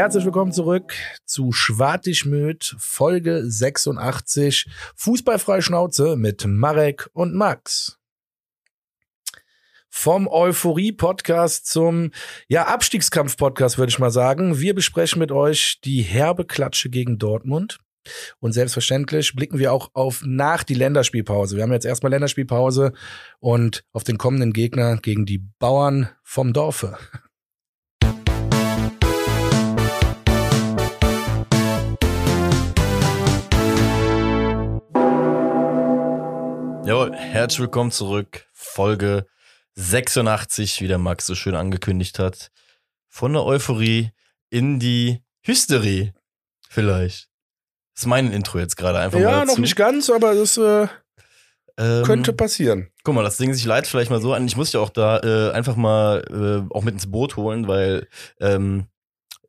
Herzlich willkommen zurück zu Schwartig-Möd, Folge 86, Fußballfreie Schnauze mit Marek und Max. Vom Euphorie-Podcast zum ja, Abstiegskampf-Podcast, würde ich mal sagen. Wir besprechen mit euch die herbe Klatsche gegen Dortmund. Und selbstverständlich blicken wir auch auf nach die Länderspielpause. Wir haben jetzt erstmal Länderspielpause und auf den kommenden Gegner gegen die Bauern vom Dorfe. Jawohl, herzlich willkommen zurück. Folge 86, wie der Max so schön angekündigt hat. Von der Euphorie in die Hysterie. Vielleicht. Das ist mein Intro jetzt gerade einfach ja, mal. Ja, noch nicht ganz, aber das äh, ähm, könnte passieren. Guck mal, das Ding sich leitet vielleicht mal so an. Ich muss ja auch da äh, einfach mal äh, auch mit ins Boot holen, weil ähm,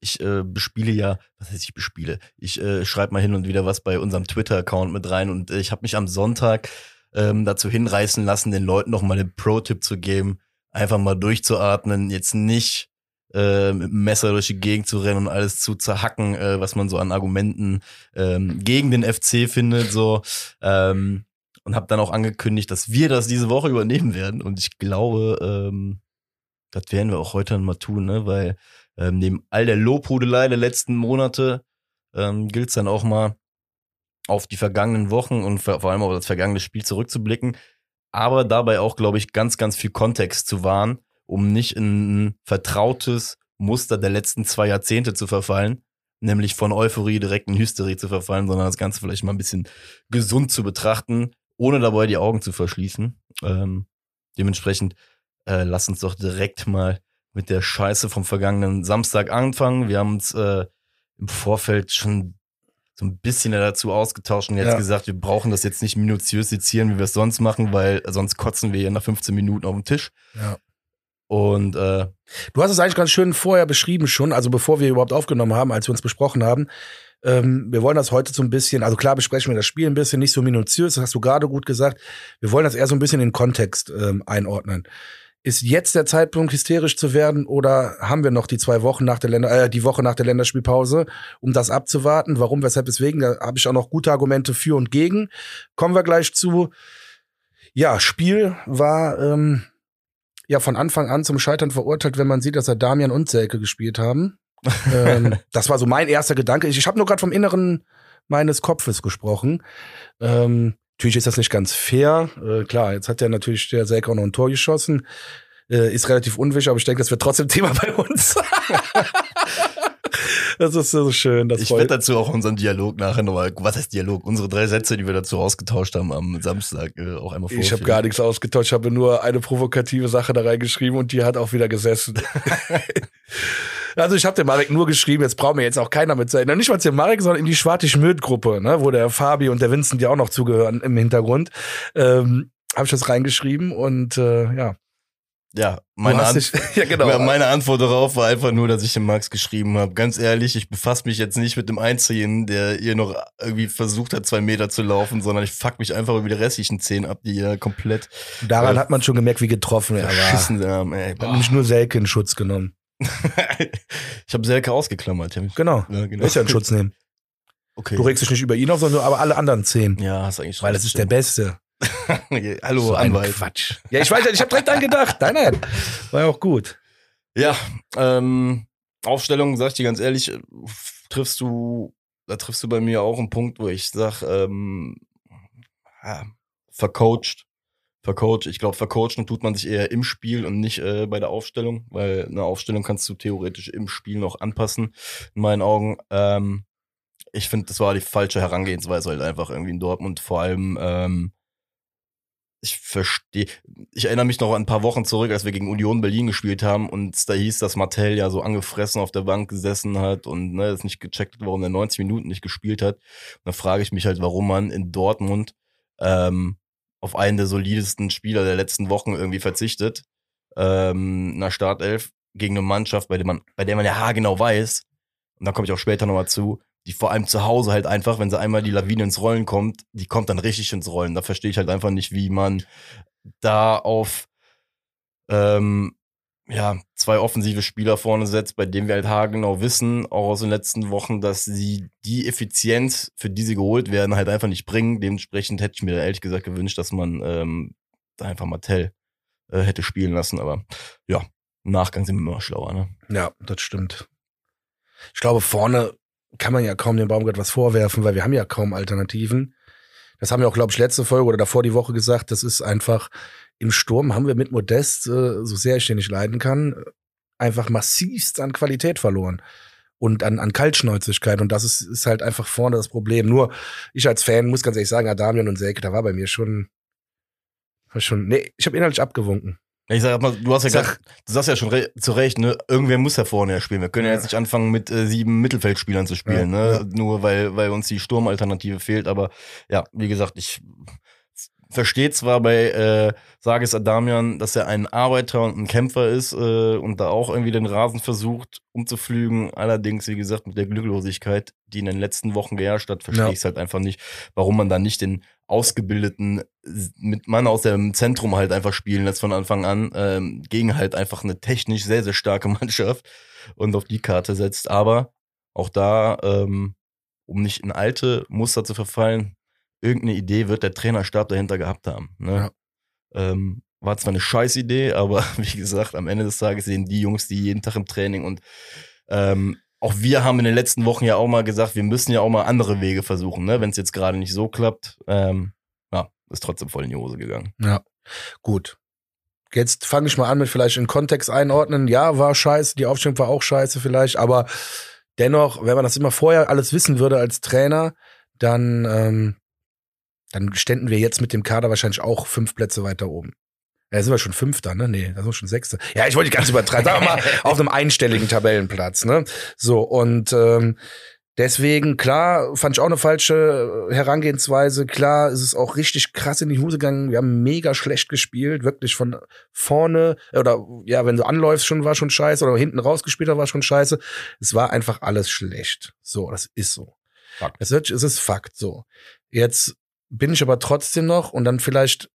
ich äh, bespiele ja, was heißt ich bespiele? Ich äh, schreibe mal hin und wieder was bei unserem Twitter-Account mit rein und äh, ich habe mich am Sonntag ähm, dazu hinreißen lassen, den Leuten noch mal einen Pro-Tipp zu geben, einfach mal durchzuatmen, jetzt nicht äh, mit dem Messer durch die Gegend zu rennen und alles zu zerhacken, äh, was man so an Argumenten ähm, gegen den FC findet, so ähm, und habe dann auch angekündigt, dass wir das diese Woche übernehmen werden und ich glaube, ähm, das werden wir auch heute mal tun, ne? weil ähm, neben all der Lobhudelei der letzten Monate ähm, gilt es dann auch mal auf die vergangenen Wochen und vor allem auf das vergangene Spiel zurückzublicken, aber dabei auch, glaube ich, ganz, ganz viel Kontext zu wahren, um nicht in ein vertrautes Muster der letzten zwei Jahrzehnte zu verfallen, nämlich von Euphorie direkt in Hysterie zu verfallen, sondern das Ganze vielleicht mal ein bisschen gesund zu betrachten, ohne dabei die Augen zu verschließen. Ähm, dementsprechend äh, lass uns doch direkt mal mit der Scheiße vom vergangenen Samstag anfangen. Wir haben uns äh, im Vorfeld schon so ein bisschen dazu ausgetauscht und jetzt ja. gesagt, wir brauchen das jetzt nicht minutiös sezieren, wie wir es sonst machen, weil sonst kotzen wir hier nach 15 Minuten auf den Tisch. Ja. Und äh, du hast es eigentlich ganz schön vorher beschrieben schon, also bevor wir überhaupt aufgenommen haben, als wir uns besprochen haben. Ähm, wir wollen das heute so ein bisschen, also klar besprechen wir das Spiel ein bisschen, nicht so minutiös, das hast du gerade gut gesagt. Wir wollen das eher so ein bisschen in den Kontext ähm, einordnen. Ist jetzt der Zeitpunkt, hysterisch zu werden, oder haben wir noch die zwei Wochen nach der Länder, äh, die Woche nach der Länderspielpause, um das abzuwarten? Warum, weshalb, weswegen? Da habe ich auch noch gute Argumente für und gegen. Kommen wir gleich zu. Ja, Spiel war ähm, ja von Anfang an zum Scheitern verurteilt, wenn man sieht, dass er Damian und Selke gespielt haben. ähm, das war so mein erster Gedanke. Ich, ich habe nur gerade vom Inneren meines Kopfes gesprochen. Ähm, Natürlich ist das nicht ganz fair. Äh, klar, jetzt hat ja natürlich der Selke auch noch ein Tor geschossen. Äh, ist relativ unwichtig, aber ich denke, das wird trotzdem Thema bei uns. das ist so schön. Das ich werde dazu auch unseren Dialog nachher nochmal, was heißt Dialog? Unsere drei Sätze, die wir dazu ausgetauscht haben am Samstag, äh, auch einmal vorstellen. Ich habe gar nichts ausgetauscht, ich habe nur eine provokative Sache da reingeschrieben und die hat auch wieder gesessen. Also ich habe dem Marek nur geschrieben, jetzt braucht mir jetzt auch keiner mit sein. Nicht mal dem Marek, sondern in die Schwartig-Möd-Gruppe, ne, wo der Fabi und der Vincent ja auch noch zugehören im Hintergrund. Ähm, habe ich das reingeschrieben und äh, ja. Ja, meine, An dich, ja, genau. meine Antwort darauf war einfach nur, dass ich dem Max geschrieben habe. Ganz ehrlich, ich befasse mich jetzt nicht mit dem Einzigen, der ihr noch irgendwie versucht hat, zwei Meter zu laufen, sondern ich fuck mich einfach über die restlichen zehn ab, die ihr komplett. Daran äh, hat man schon gemerkt, wie getroffen er war. Haben, ey. Hat nämlich nur Selke in Schutz genommen. ich habe Selke ausgeklammert. Genau. Ja, genau. Ist ja in Schutz nehmen. Okay. Du regst dich nicht über ihn auf, sondern aber alle anderen zehn. Ja, hast eigentlich Weil das ist der Beste. Hallo, so Anwalt. Quatsch. Ja, ich weiß ja, ich habe direkt dran gedacht. Nein, nein. War ja auch gut. Ja, ähm, Aufstellung, sag ich dir ganz ehrlich, triffst du, da triffst du bei mir auch einen Punkt, wo ich sag, ähm, ja, vercoacht vercoacht. Ich glaube, vercoachen tut man sich eher im Spiel und nicht äh, bei der Aufstellung, weil eine Aufstellung kannst du theoretisch im Spiel noch anpassen, in meinen Augen. Ähm, ich finde, das war die falsche Herangehensweise halt einfach irgendwie in Dortmund. Vor allem, ähm, ich verstehe, ich erinnere mich noch an ein paar Wochen zurück, als wir gegen Union Berlin gespielt haben und da hieß, dass Martell ja so angefressen auf der Bank gesessen hat und ne, es nicht gecheckt hat, warum er 90 Minuten nicht gespielt hat. Und da frage ich mich halt, warum man in Dortmund ähm, auf einen der solidesten Spieler der letzten Wochen irgendwie verzichtet. Ähm, einer Startelf gegen eine Mannschaft, bei der man, bei der man ja haargenau weiß, und da komme ich auch später nochmal zu, die vor allem zu Hause halt einfach, wenn sie einmal die Lawine ins Rollen kommt, die kommt dann richtig ins Rollen. Da verstehe ich halt einfach nicht, wie man da auf ähm, ja, zwei offensive Spieler vorne setzt, bei denen wir halt haargenau wissen, auch aus den letzten Wochen, dass sie die Effizienz, für die sie geholt werden, halt einfach nicht bringen. Dementsprechend hätte ich mir ehrlich gesagt gewünscht, dass man ähm, da einfach Martell äh, hätte spielen lassen. Aber ja, im Nachgang sind wir immer schlauer. Ne? Ja, das stimmt. Ich glaube, vorne kann man ja kaum dem Baumgart was vorwerfen, weil wir haben ja kaum Alternativen. Das haben wir auch, glaube ich, letzte Folge oder davor die Woche gesagt. Das ist einfach im Sturm haben wir mit Modest, äh, so sehr ich den nicht leiden kann, einfach massivst an Qualität verloren und an, an Kaltschnäuzigkeit. Und das ist, ist halt einfach vorne das Problem. Nur ich als Fan muss ganz ehrlich sagen, Adamian und Selke, da war bei mir schon, war schon, nee, ich habe inhaltlich abgewunken. Ich sag mal, du hast ja grad, du sagst ja schon re zu Recht, ne, irgendwer muss ja vorne ja spielen. Wir können ja, jetzt nicht anfangen mit äh, sieben Mittelfeldspielern zu spielen, ja, ne, ja. nur weil weil uns die Sturmalternative fehlt, aber ja, wie gesagt, ich verstehe zwar bei äh, Sages Adamian, dass er ein Arbeiter und ein Kämpfer ist äh, und da auch irgendwie den Rasen versucht umzuflügen. Allerdings, wie gesagt, mit der Glücklosigkeit, die in den letzten Wochen geherrscht hat, verstehe ja. ich es halt einfach nicht, warum man da nicht den ausgebildeten mit Mann aus dem Zentrum halt einfach spielen lässt von Anfang an, ähm, gegen halt einfach eine technisch sehr, sehr starke Mannschaft und auf die Karte setzt. Aber auch da, ähm, um nicht in alte Muster zu verfallen, irgendeine Idee wird der Trainerstab dahinter gehabt haben. Ne? Ja. Ähm, war zwar eine scheiß Idee, aber wie gesagt, am Ende des Tages sehen die Jungs, die jeden Tag im Training und ähm, auch wir haben in den letzten Wochen ja auch mal gesagt, wir müssen ja auch mal andere Wege versuchen, ne? wenn es jetzt gerade nicht so klappt. Ähm, ja, ist trotzdem voll in die Hose gegangen. Ja, gut. Jetzt fange ich mal an mit vielleicht in Kontext einordnen. Ja, war scheiße, die Aufstellung war auch scheiße vielleicht, aber dennoch, wenn man das immer vorher alles wissen würde als Trainer, dann ähm, dann ständen wir jetzt mit dem Kader wahrscheinlich auch fünf Plätze weiter oben. Ja, sind wir schon Fünfter, ne? Nee, da sind wir schon Sechster. Ja, ich wollte ganz übertreiben. Sagen wir mal auf einem einstelligen Tabellenplatz, ne? So, und ähm, deswegen, klar, fand ich auch eine falsche Herangehensweise. Klar, ist es auch richtig krass in die Hose gegangen. Wir haben mega schlecht gespielt, wirklich von vorne, oder ja, wenn du anläufst, schon war schon scheiße, oder hinten rausgespielt hast, war schon scheiße. Es war einfach alles schlecht. So, das ist so. Fakt. Es ist, es ist Fakt, so. Jetzt bin ich aber trotzdem noch und dann vielleicht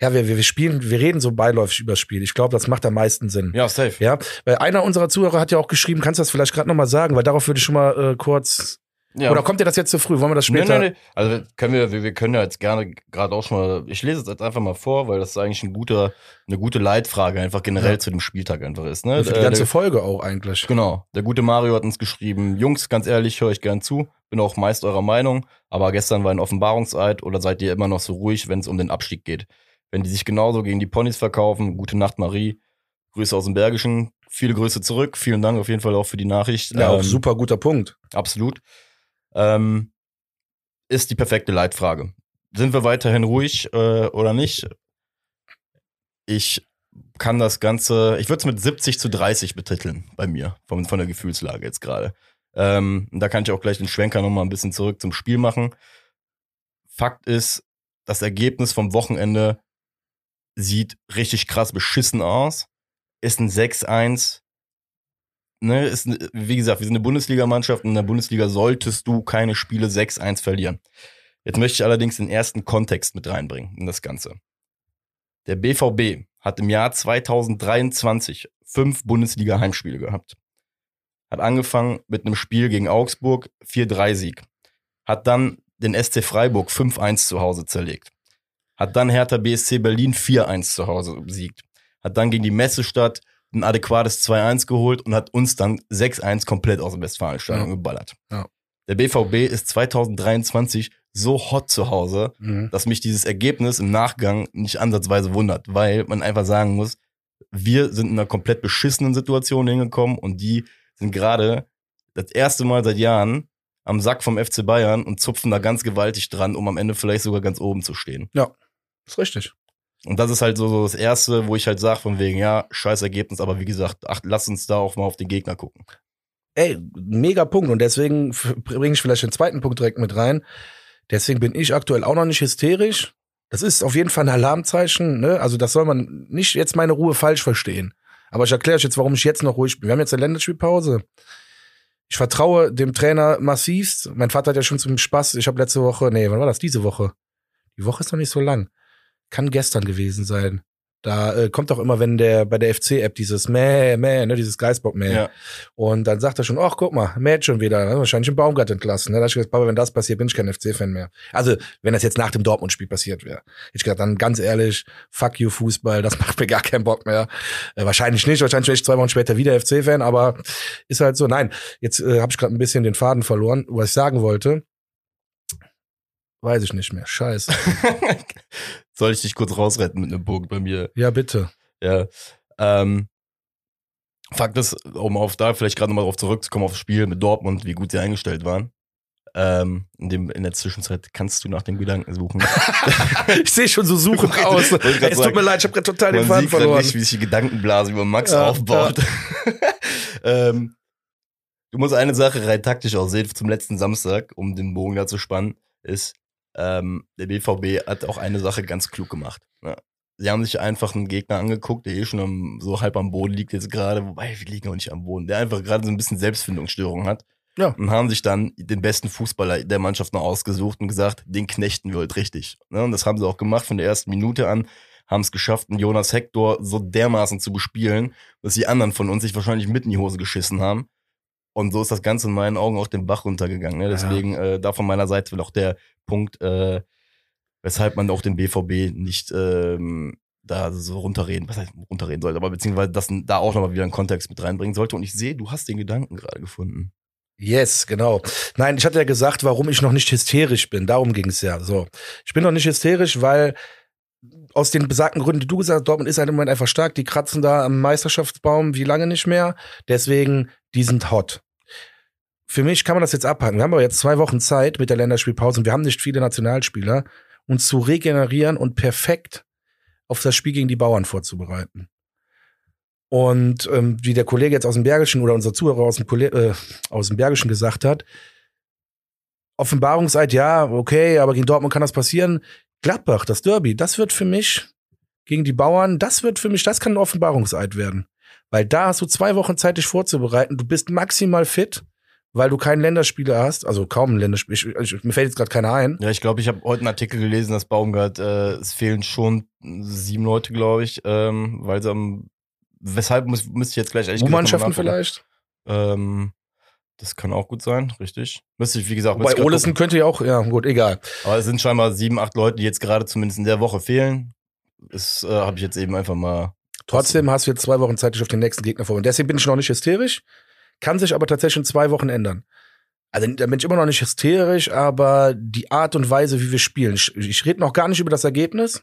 ja, wir, wir spielen, wir reden so beiläufig über das Spiel. Ich glaube, das macht am meisten Sinn. Ja, safe. Ja, weil einer unserer Zuhörer hat ja auch geschrieben, kannst du das vielleicht gerade noch mal sagen, weil darauf würde ich schon mal äh, kurz ja. Oder kommt dir das jetzt zu früh? Wollen wir das später? Nee, nee, nee. Also können wir, wir, wir können ja jetzt gerne gerade auch schon mal, ich lese es jetzt einfach mal vor, weil das ist eigentlich ein guter, eine gute Leitfrage einfach generell ja. zu dem Spieltag einfach ist. Ne? für die ganze der, Folge auch eigentlich. Genau. Der gute Mario hat uns geschrieben, Jungs, ganz ehrlich, höre ich gern zu, bin auch meist eurer Meinung, aber gestern war ein Offenbarungseid oder seid ihr immer noch so ruhig, wenn es um den Abstieg geht? Wenn die sich genauso gegen die Ponys verkaufen, gute Nacht Marie, Grüße aus dem Bergischen, viele Grüße zurück, vielen Dank auf jeden Fall auch für die Nachricht. Ja, ähm, auch super guter Punkt. Absolut ähm, ist die perfekte Leitfrage. Sind wir weiterhin ruhig äh, oder nicht? Ich kann das Ganze, ich würde es mit 70 zu 30 betiteln bei mir, von, von der Gefühlslage jetzt gerade. Ähm, da kann ich auch gleich den Schwenker nochmal ein bisschen zurück zum Spiel machen. Fakt ist, das Ergebnis vom Wochenende sieht richtig krass beschissen aus. Ist ein 6-1 ne, ist, wie gesagt, wir sind eine Bundesligamannschaft und in der Bundesliga solltest du keine Spiele 6-1 verlieren. Jetzt möchte ich allerdings den ersten Kontext mit reinbringen in das Ganze. Der BVB hat im Jahr 2023 fünf Bundesliga-Heimspiele gehabt. Hat angefangen mit einem Spiel gegen Augsburg, 4-3-Sieg. Hat dann den SC Freiburg 5-1 zu Hause zerlegt. Hat dann Hertha BSC Berlin 4-1 zu Hause besiegt. Hat dann gegen die Messestadt ein adäquates 2-1 geholt und hat uns dann 6-1 komplett aus dem Westfalenstadion ja. geballert. Ja. Der BVB ist 2023 so hot zu Hause, mhm. dass mich dieses Ergebnis im Nachgang nicht ansatzweise wundert, weil man einfach sagen muss, wir sind in einer komplett beschissenen Situation hingekommen und die sind gerade das erste Mal seit Jahren am Sack vom FC Bayern und zupfen da ganz gewaltig dran, um am Ende vielleicht sogar ganz oben zu stehen. Ja, ist richtig. Und das ist halt so, so das Erste, wo ich halt sage, von wegen, ja, scheiß Ergebnis, aber wie gesagt, ach, lass uns da auch mal auf den Gegner gucken. Ey, mega Punkt. Und deswegen bringe ich vielleicht den zweiten Punkt direkt mit rein. Deswegen bin ich aktuell auch noch nicht hysterisch. Das ist auf jeden Fall ein Alarmzeichen. Ne? Also das soll man nicht jetzt meine Ruhe falsch verstehen. Aber ich erkläre euch jetzt, warum ich jetzt noch ruhig bin. Wir haben jetzt eine Länderspielpause. Ich vertraue dem Trainer massivst. Mein Vater hat ja schon zum Spaß. Ich habe letzte Woche, nee, wann war das? Diese Woche. Die Woche ist noch nicht so lang kann gestern gewesen sein. Da äh, kommt doch immer, wenn der bei der FC-App dieses Mäh, Mäh, ne, dieses Geistbock Mäh. Ja. Und dann sagt er schon, ach, guck mal, mäht schon wieder, ne? wahrscheinlich im Baumgart entlassen. Ne? Da hab ich gesagt, Papa, wenn das passiert, bin ich kein FC-Fan mehr. Also, wenn das jetzt nach dem Dortmund-Spiel passiert wäre. Ich gesagt, dann ganz ehrlich, fuck you Fußball, das macht mir gar keinen Bock mehr. Äh, wahrscheinlich nicht, wahrscheinlich wäre ich zwei Wochen später wieder FC-Fan, aber ist halt so. Nein, jetzt äh, habe ich gerade ein bisschen den Faden verloren, was ich sagen wollte. Weiß ich nicht mehr. Scheiße. Soll ich dich kurz rausretten mit einem Punkt bei mir? Ja, bitte. Ja. Ähm, Fakt ist, um auf da vielleicht gerade nochmal drauf zurückzukommen, auf das Spiel mit Dortmund, wie gut sie eingestellt waren. Ähm, in, dem, in der Zwischenzeit kannst du nach dem Gedanken suchen. ich sehe schon so suchend aus. Es tut sagen. mir leid, ich habe gerade total den Faden verloren. nicht, wie sich die Gedankenblase über Max Ja, aufbaut. ähm, du musst eine Sache rein taktisch auch sehen zum letzten Samstag, um den Bogen da zu spannen, ist, ähm, der BVB hat auch eine Sache ganz klug gemacht. Ja. Sie haben sich einfach einen Gegner angeguckt, der eh schon am, so halb am Boden liegt jetzt gerade, wobei wir liegen auch nicht am Boden, der einfach gerade so ein bisschen Selbstfindungsstörung hat. Ja. Und haben sich dann den besten Fußballer der Mannschaft noch ausgesucht und gesagt, den knechten wir heute richtig. Ne? Und das haben sie auch gemacht von der ersten Minute an haben es geschafft, einen Jonas Hector so dermaßen zu bespielen, dass die anderen von uns sich wahrscheinlich mit in die Hose geschissen haben. Und so ist das Ganze in meinen Augen auch den Bach runtergegangen. Ne? Deswegen äh, da von meiner Seite will auch der Punkt, äh, weshalb man auch den BVB nicht ähm, da so runterreden, was heißt runterreden sollte, aber beziehungsweise das da auch nochmal wieder einen Kontext mit reinbringen sollte. Und ich sehe, du hast den Gedanken gerade gefunden. Yes, genau. Nein, ich hatte ja gesagt, warum ich noch nicht hysterisch bin. Darum ging es ja. So, ich bin noch nicht hysterisch, weil aus den besagten Gründen, die du gesagt hast, Dortmund ist halt im Moment einfach stark. Die kratzen da am Meisterschaftsbaum wie lange nicht mehr. Deswegen, die sind hot. Für mich kann man das jetzt abhaken. Wir haben aber jetzt zwei Wochen Zeit mit der Länderspielpause und wir haben nicht viele Nationalspieler, uns zu regenerieren und perfekt auf das Spiel gegen die Bauern vorzubereiten. Und ähm, wie der Kollege jetzt aus dem Bergischen oder unser Zuhörer aus dem, äh, aus dem Bergischen gesagt hat, Offenbarungseid, ja, okay, aber gegen Dortmund kann das passieren. Gladbach, das Derby, das wird für mich gegen die Bauern, das wird für mich, das kann ein Offenbarungseid werden. Weil da hast du zwei Wochen Zeit, dich vorzubereiten. Du bist maximal fit, weil du keinen Länderspieler hast, also kaum einen Länderspieler. Ich, ich, mir fällt jetzt gerade keiner ein. Ja, ich glaube, ich habe heute einen Artikel gelesen, dass Baumgart, äh, es fehlen schon sieben Leute, glaube ich, ähm, weil sie am, weshalb muss, müsste ich jetzt gleich ehrlich U-Mannschaften vielleicht. Ähm, das kann auch gut sein, richtig. Müsste ich, wie gesagt, Bei Olesen könnte ja auch, ja, gut, egal. Aber es sind scheinbar sieben, acht Leute, die jetzt gerade zumindest in der Woche fehlen. Das äh, habe ich jetzt eben einfach mal. Trotzdem hast du jetzt zwei Wochen Zeit, dich auf den nächsten Gegner vorzubereiten. Deswegen bin ich noch nicht hysterisch, kann sich aber tatsächlich in zwei Wochen ändern. Also da bin ich immer noch nicht hysterisch, aber die Art und Weise, wie wir spielen. Ich, ich rede noch gar nicht über das Ergebnis,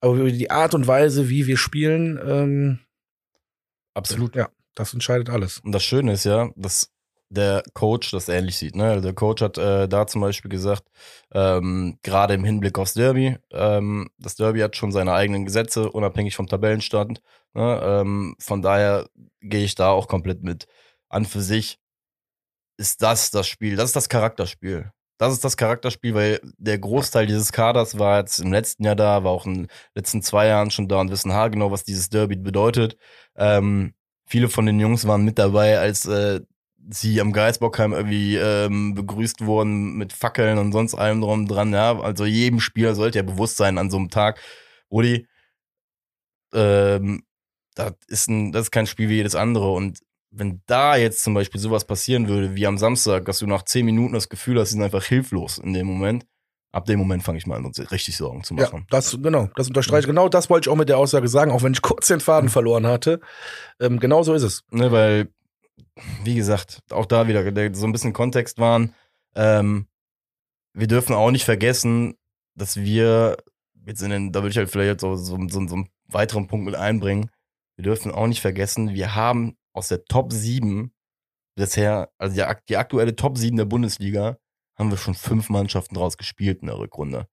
aber über die Art und Weise, wie wir spielen, ähm, Absolut. ja, das entscheidet alles. Und das Schöne ist ja, dass der Coach das ähnlich sieht. Ne? Also Der Coach hat äh, da zum Beispiel gesagt, ähm, gerade im Hinblick aufs Derby, ähm, das Derby hat schon seine eigenen Gesetze, unabhängig vom Tabellenstand. Ne? Ähm, von daher gehe ich da auch komplett mit. An für sich ist das das Spiel, das ist das Charakterspiel. Das ist das Charakterspiel, weil der Großteil dieses Kaders war jetzt im letzten Jahr da, war auch in den letzten zwei Jahren schon da und wissen haargenau, was dieses Derby bedeutet. Ähm, viele von den Jungs waren mit dabei, als äh, sie am Geisbockheim irgendwie ähm, begrüßt wurden mit Fackeln und sonst allem drum dran. Ja, also jedem Spieler sollte ja bewusst sein an so einem Tag, Rudi, ähm, das ist ein, das ist kein Spiel wie jedes andere und wenn da jetzt zum Beispiel sowas passieren würde, wie am Samstag, dass du nach zehn Minuten das Gefühl hast, sie sind einfach hilflos in dem Moment, ab dem Moment fange ich mal an, uns richtig Sorgen zu Ja, machen. das, genau, das unterstreiche ich. Genau das wollte ich auch mit der Aussage sagen, auch wenn ich kurz den Faden verloren hatte. Ähm, genau so ist es. Ne, weil, wie gesagt, auch da wieder der, so ein bisschen Kontext waren. Ähm, wir dürfen auch nicht vergessen, dass wir jetzt in den, da würde ich halt vielleicht jetzt so, so, so, so einen weiteren Punkt mit einbringen. Wir dürfen auch nicht vergessen, wir haben aus der Top 7 bisher, also die, die aktuelle Top 7 der Bundesliga, haben wir schon fünf Mannschaften draus gespielt in der Rückrunde.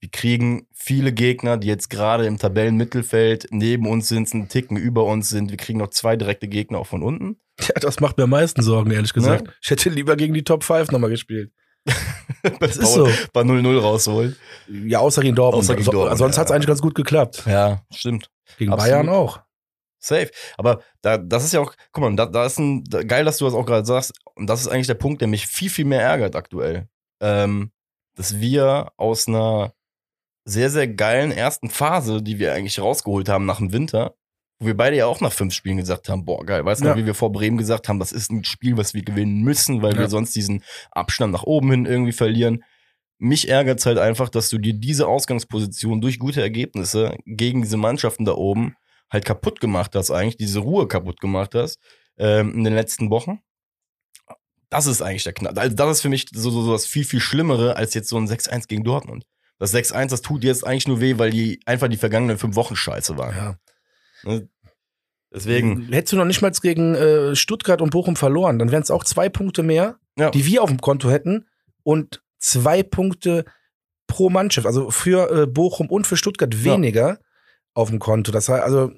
Wir kriegen viele Gegner, die jetzt gerade im Tabellenmittelfeld neben uns sind, einen Ticken über uns sind. Wir kriegen noch zwei direkte Gegner auch von unten. Ja, das macht mir am meisten Sorgen, ehrlich gesagt. Ne? Ich hätte lieber gegen die Top 5 nochmal gespielt. Das ist so. Bei 0-0 rausholen. Ja, außer gegen Dortmund. Außer gegen So- Dortmund, sonst ja. hat's eigentlich ganz gut geklappt. Ja, stimmt. Gegen Absolut. Bayern auch. Safe. Aber da, das ist ja auch, guck mal, da, da ist ein, da, geil, dass du das auch gerade sagst. Und das ist eigentlich der Punkt, der mich viel, viel mehr ärgert aktuell. Ähm, dass wir aus einer sehr, sehr geilen ersten Phase, die wir eigentlich rausgeholt haben nach dem Winter, wo wir beide ja auch nach fünf Spielen gesagt haben, boah, geil, weißt du Ja. noch, wie wir vor Bremen gesagt haben, das ist ein Spiel, was wir gewinnen müssen, weil Ja. wir sonst diesen Abstand nach oben hin irgendwie verlieren. Mich ärgert's halt einfach, dass du dir diese Ausgangsposition durch gute Ergebnisse gegen diese Mannschaften da oben halt kaputt gemacht hast, eigentlich diese Ruhe kaputt gemacht hast ähm, in den letzten Wochen. Das ist eigentlich der Knall. Also das ist für mich so, so, so das viel, viel Schlimmere als jetzt so ein 6-1 gegen Dortmund. Das 6-1, das tut jetzt eigentlich nur weh, weil die einfach die vergangenen fünf Wochen scheiße waren. Ja. Ne? Deswegen, Hättest du noch nicht mal gegen äh, Stuttgart und Bochum verloren, dann wären es auch zwei Punkte mehr, Ja. die wir auf dem Konto hätten und zwei Punkte pro Mannschaft, also für äh, Bochum und für Stuttgart Ja. weniger auf dem Konto. Das heißt, also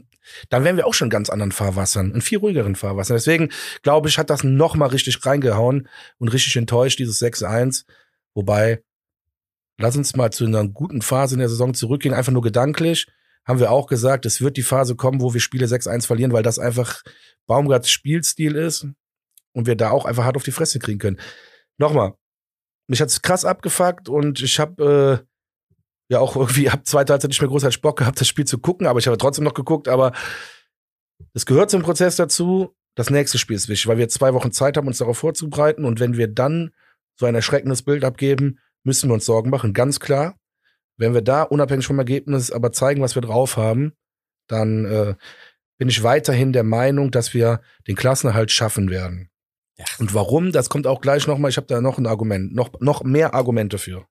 dann wären wir auch schon in ganz anderen Fahrwassern, in viel ruhigeren Fahrwassern. Deswegen glaube ich, hat das noch mal richtig reingehauen und richtig enttäuscht dieses 6-1. Wobei, lass uns mal zu einer guten Phase in der Saison zurückgehen, einfach nur gedanklich haben wir auch gesagt, es wird die Phase kommen, wo wir Spiele 6-1 verlieren, weil das einfach Baumgarts Spielstil ist und wir da auch einfach hart auf die Fresse kriegen können. Nochmal, mich hat's krass abgefuckt und ich habe äh, ja auch irgendwie ab zweiter Halbzeit nicht mehr großartig Bock gehabt, das Spiel zu gucken, aber ich habe trotzdem noch geguckt, aber es gehört zum Prozess dazu. Das nächste Spiel ist wichtig, weil wir zwei Wochen Zeit haben, uns darauf vorzubereiten und wenn wir dann so ein erschreckendes Bild abgeben, müssen wir uns Sorgen machen, ganz klar. Wenn wir da unabhängig vom Ergebnis aber zeigen, was wir drauf haben, dann äh, bin ich weiterhin der Meinung, dass wir den Klassenerhalt schaffen werden. Ja. Und warum? Das kommt auch gleich nochmal. Ich habe da noch ein Argument, noch, noch mehr Argumente für.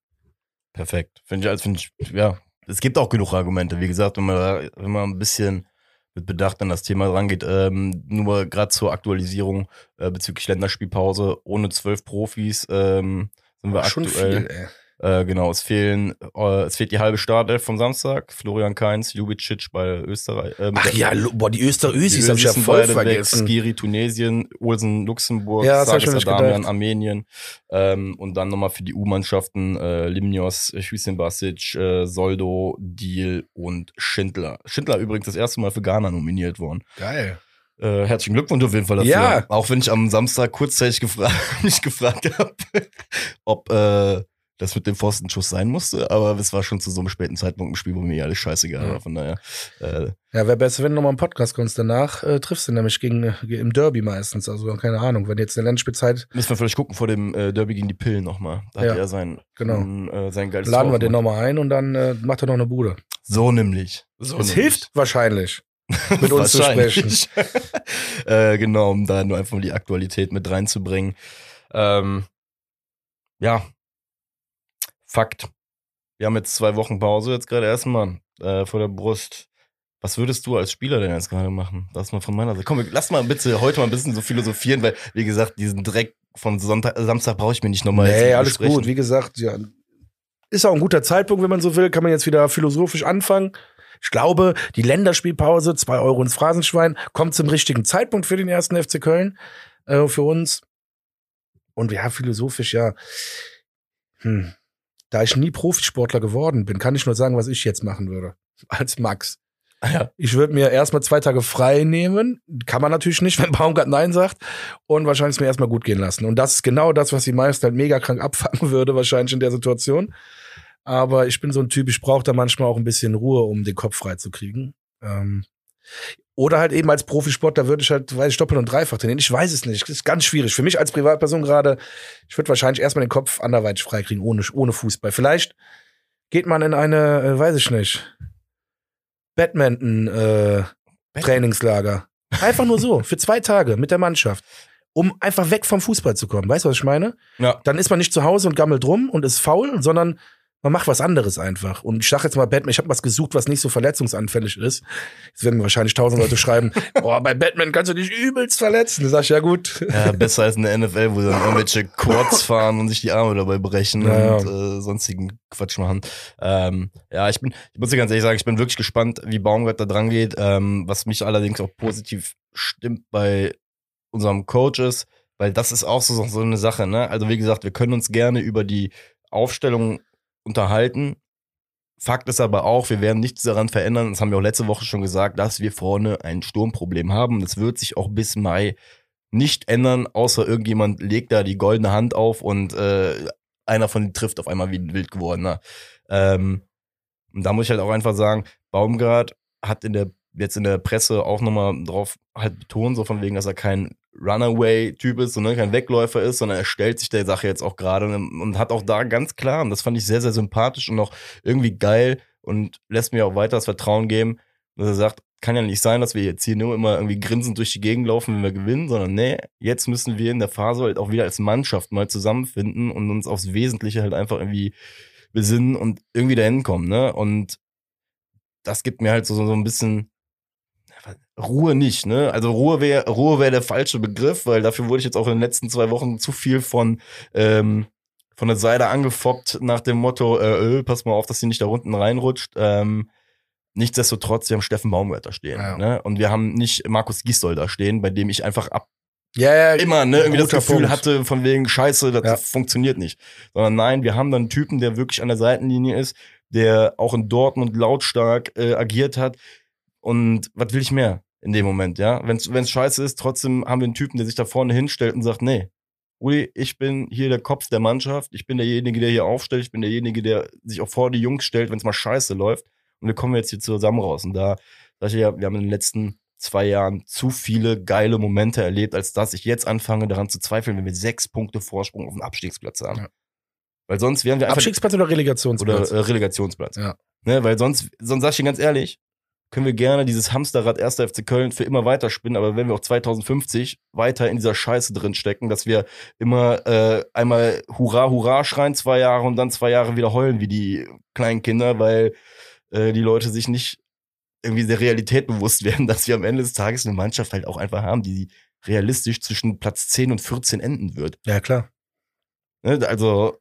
perfekt. Finde ich, als finde ich, ja, es gibt auch genug Argumente. Wie gesagt, wenn man, da- wenn man ein bisschen mit Bedacht an das Thema rangeht, ähm, nur gerade zur Aktualisierung äh, bezüglich Länderspielpause ohne zwölf Profis ähm, sind wir Schon aktuell. viel. Äh, genau, es fehlen, äh, es fehlt die halbe Startelf vom Samstag. Florian Kainz, Ljubicic bei Österreich. Äh, Ach ja, boah, die Österösis habe ich ja voll vergessen. Weg. Skiri Tunesien, Olsen Luxemburg, Ja, Adamian. Armenien ähm, und dann nochmal für die U-Mannschaften äh, Limnios, Hüseyin Basic, äh, Soldo, Deal und Schindler. Schindler übrigens das erste Mal für Ghana nominiert worden. Geil. Äh, herzlichen Glückwunsch auf jeden Fall dafür. Ja. Auch wenn ich am Samstag kurzzeitig gefragt, mich gefragt habe, ob äh, das mit dem Pfostenschuss sein musste, aber es war schon zu so einem späten Zeitpunkt im Spiel, wo mir alles scheißegal war. Von daher, äh, Ja, wäre besser, wenn du nochmal einen Podcast kommst. Danach äh, triffst du nämlich gegen, äh, im Derby meistens. Also keine Ahnung, wenn jetzt eine Länderspielzeit, Müssen wir vielleicht gucken vor dem äh, Derby gegen die Pillen nochmal. Da Ja, hat er sein, genau. ein, äh, sein geiles laden Tor wir den nochmal ein und dann äh, macht er noch eine Bude. So nämlich. So Es hilft wahrscheinlich, mit uns zu sprechen. Äh, genau, um da nur einfach mal die Aktualität mit reinzubringen. Ähm, ja, Fakt. Wir haben jetzt zwei Wochen Pause jetzt gerade erstmal äh, vor der Brust. Was würdest du als Spieler denn jetzt gerade machen? Das mal von meiner Seite. Komm, lass mal bitte heute mal ein bisschen so philosophieren, weil, wie gesagt, diesen Dreck von Sonntag, Samstag brauche ich mir nicht nochmal Nee, alles gut. Wie gesagt, ja, ist auch ein guter Zeitpunkt, wenn man so will. Kann man jetzt wieder philosophisch anfangen. Ich glaube, die Länderspielpause, zwei Euro ins Phrasenschwein, kommt zum richtigen Zeitpunkt für den ersten FC Köln, äh, für uns. Und ja, philosophisch, ja. Hm. Da ich nie Profisportler geworden bin, kann ich nur sagen, was ich jetzt machen würde. Als Max. Ja. Ich würde mir erstmal zwei Tage frei nehmen. Kann man natürlich nicht, wenn Baumgart Nein sagt. Und wahrscheinlich es mir erstmal gut gehen lassen. Und das ist genau das, was die meisten halt mega krank abfangen würde, wahrscheinlich in der Situation. Aber ich bin so ein Typ, ich brauche da manchmal auch ein bisschen Ruhe, um den Kopf frei zu kriegen. Ähm, oder halt eben als Profisportler würde ich halt, weiß ich, doppelt und dreifach trainieren. Ich weiß es nicht. Das ist ganz schwierig. Für mich als Privatperson gerade, ich würde wahrscheinlich erstmal den Kopf anderweitig freikriegen, ohne, ohne Fußball. Vielleicht geht man in eine, äh, weiß ich nicht, Badminton, äh, Trainingslager. Einfach nur so, für zwei Tage mit der Mannschaft. Um einfach weg vom Fußball zu kommen. Weißt du, was ich meine? Ja. Dann ist man nicht zu Hause und gammelt rum und ist faul, sondern man macht was anderes einfach. Und ich sag jetzt mal Batman, ich habe was gesucht, was nicht so verletzungsanfällig ist. Jetzt werden mir wahrscheinlich tausend Leute schreiben, oh, bei Batman kannst du dich übelst verletzen. Da sag ich, ja gut. Ja, besser als in der NFL, wo dann irgendwelche Quads fahren und sich die Arme dabei brechen Ja, und äh, sonstigen Quatsch machen. Ähm, ja, ich bin, ich muss dir ganz ehrlich sagen, ich bin wirklich gespannt, wie Baumgart da dran geht. Ähm, was mich allerdings auch positiv stimmt bei unserem Coach ist, weil das ist auch so, so eine Sache, ne? Also wie gesagt, wir können uns gerne über die Aufstellung unterhalten. Fakt ist aber auch, wir werden nichts daran verändern, das haben wir auch letzte Woche schon gesagt, dass wir vorne ein Sturmproblem haben. Das wird sich auch bis Mai nicht ändern, außer irgendjemand legt da die goldene Hand auf und äh, einer von denen trifft auf einmal wie ein wild gewordener. Ähm, Und da muss ich halt auch einfach sagen, Baumgart hat in der jetzt in der Presse auch nochmal drauf halt betont, so von wegen, dass er kein Runaway-Typ ist, sondern kein Wegläufer ist, sondern er stellt sich der Sache jetzt auch gerade und hat auch da ganz klar, und das fand ich sehr, sehr sympathisch und auch irgendwie geil und lässt mir auch weiter das Vertrauen geben, dass er sagt, kann ja nicht sein, dass wir jetzt hier nur immer irgendwie grinsend durch die Gegend laufen, wenn wir gewinnen, sondern nee, jetzt müssen wir in der Phase halt auch wieder als Mannschaft mal zusammenfinden und uns aufs Wesentliche halt einfach irgendwie besinnen und irgendwie dahin kommen, ne? Und das gibt mir halt so, so ein bisschen Ruhe nicht, ne? Also Ruhe wäre Ruhe wäre der falsche Begriff, weil dafür wurde ich jetzt auch in den letzten zwei Wochen zu viel von ähm, von der Seite angefoppt nach dem Motto, äh, äh, pass mal auf, dass sie nicht da unten reinrutscht. Ähm, nichtsdestotrotz, wir haben Steffen Baumgart da stehen, Ja. ne? Und wir haben nicht Markus Gisdol da stehen, bei dem ich einfach ab Ja, ja, immer ne, irgendwie das Gefühl Punkt. hatte von wegen Scheiße, das Ja. funktioniert nicht. Sondern nein, wir haben dann einen Typen, der wirklich an der Seitenlinie ist, der auch in Dortmund lautstark äh, agiert hat. Und was will ich mehr in dem Moment, ja? Wenn es scheiße ist, trotzdem haben wir einen Typen, der sich da vorne hinstellt und sagt, nee, Uli, ich bin hier der Kopf der Mannschaft, ich bin derjenige, der hier aufstellt, ich bin derjenige, der sich auch vor die Jungs stellt, wenn es mal scheiße läuft. Und wir kommen jetzt hier zusammen raus. Und da sag ich ja, wir haben in den letzten zwei Jahren zu viele geile Momente erlebt, als dass ich jetzt anfange, daran zu zweifeln, wenn wir sechs Punkte Vorsprung auf dem Abstiegsplatz haben. Ja. Weil sonst wären wir einfach Abstiegsplatz oder Relegationsplatz? oder äh, Relegationsplatz. Ja. Ne, weil sonst, sonst sag ich dir ganz ehrlich, können wir gerne dieses Hamsterrad 1. FC Köln für immer weiterspinnen, aber wenn wir auch 2050 weiter in dieser Scheiße drin stecken, dass wir immer äh, einmal Hurra, Hurra schreien zwei Jahre und dann zwei Jahre wieder heulen wie die kleinen Kinder, weil äh, die Leute sich nicht irgendwie der Realität bewusst werden, dass wir am Ende des Tages eine Mannschaft halt auch einfach haben, die realistisch zwischen Platz 10 und 14 enden wird. ja, klar. Ne, also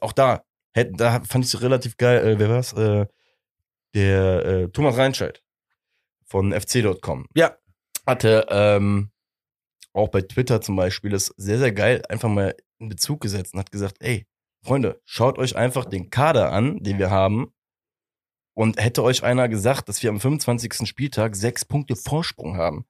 auch da, da fand ich es relativ geil. Äh, wer war's? Äh, der äh, Thomas Reinscheid von fc.com. Ja. Hatte ähm, auch bei Twitter zum Beispiel das sehr, sehr geil einfach mal in Bezug gesetzt und hat gesagt, ey, Freunde, schaut euch einfach den Kader an, den wir haben. Und hätte euch einer gesagt, dass wir am 25. Spieltag sechs Punkte Vorsprung haben.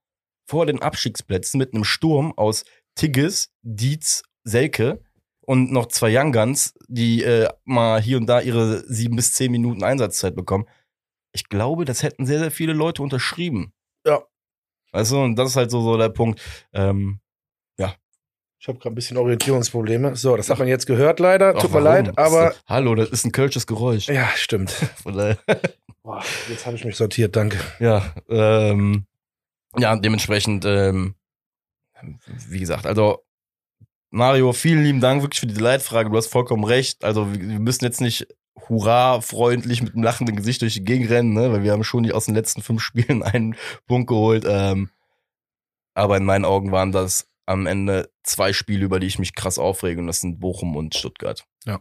Vor den Abstiegsplätzen mit einem Sturm aus Tigges, Dietz, Selke und noch zwei Young Guns, die äh, mal hier und da ihre sieben bis zehn Minuten Einsatzzeit bekommen. Ich glaube, das hätten sehr, sehr viele Leute unterschrieben. Ja. Weißt du, und das ist halt so, so der Punkt. Ähm, Ich habe gerade ein bisschen Orientierungsprobleme. So, das hat man jetzt gehört leider. ach, Tut mir leid, aber. Das hallo, das ist ein kölsches Geräusch. Ja, stimmt. Boah, jetzt habe ich mich sortiert, danke. Ja, ähm, ja, dementsprechend, ähm, wie gesagt, also Mario, vielen lieben Dank wirklich für die Leitfrage. Du hast vollkommen recht. Also wir müssen jetzt nicht hurra freundlich mit einem lachenden Gesicht durch die Gegend rennen, ne? weil wir haben schon nicht aus den letzten fünf Spielen einen Punkt geholt. Ähm, aber in meinen Augen waren das am Ende zwei Spiele, über die ich mich krass aufrege und das sind Bochum und Stuttgart. Ja.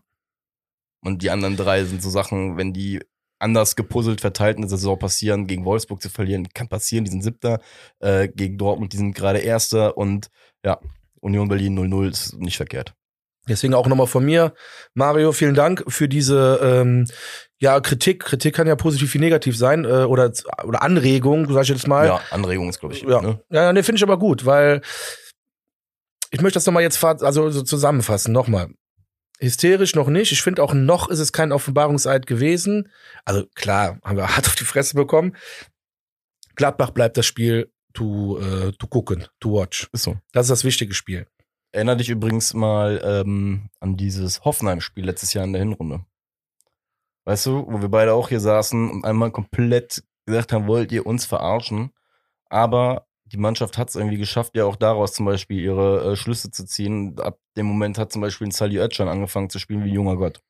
Und die anderen drei sind so Sachen, wenn die anders gepuzzelt verteilt in der Saison passieren, gegen Wolfsburg zu verlieren, kann passieren, die sind Siebter, äh, gegen Dortmund, die sind gerade Erster und ja, Union Berlin 0-0 ist nicht verkehrt. Deswegen auch nochmal von mir, Mario, vielen Dank für diese ähm, ja Kritik. Kritik kann ja positiv wie negativ sein äh, oder oder Anregung, sag ich jetzt mal. Ja, Anregung ist, glaube ich. Ja, Ne? ja, nee, finde ich aber gut, weil ich möchte das nochmal jetzt also so zusammenfassen, nochmal. Hysterisch noch nicht. Ich finde auch noch ist es kein Offenbarungseid gewesen. Also klar, haben wir hart auf die Fresse bekommen. Gladbach bleibt das Spiel to, äh, to gucken, to watch. Ist so. Das ist das wichtige Spiel. Erinner dich übrigens mal ähm, an dieses Hoffenheim-Spiel letztes Jahr in der Hinrunde. Weißt du, wo wir beide auch hier saßen und einmal komplett gesagt haben, wollt ihr uns verarschen? Aber die Mannschaft hat es irgendwie geschafft, ja auch daraus zum Beispiel ihre äh, Schlüsse zu ziehen. Ab dem Moment hat zum Beispiel ein Sally Oetschan angefangen zu spielen wie junger Gott.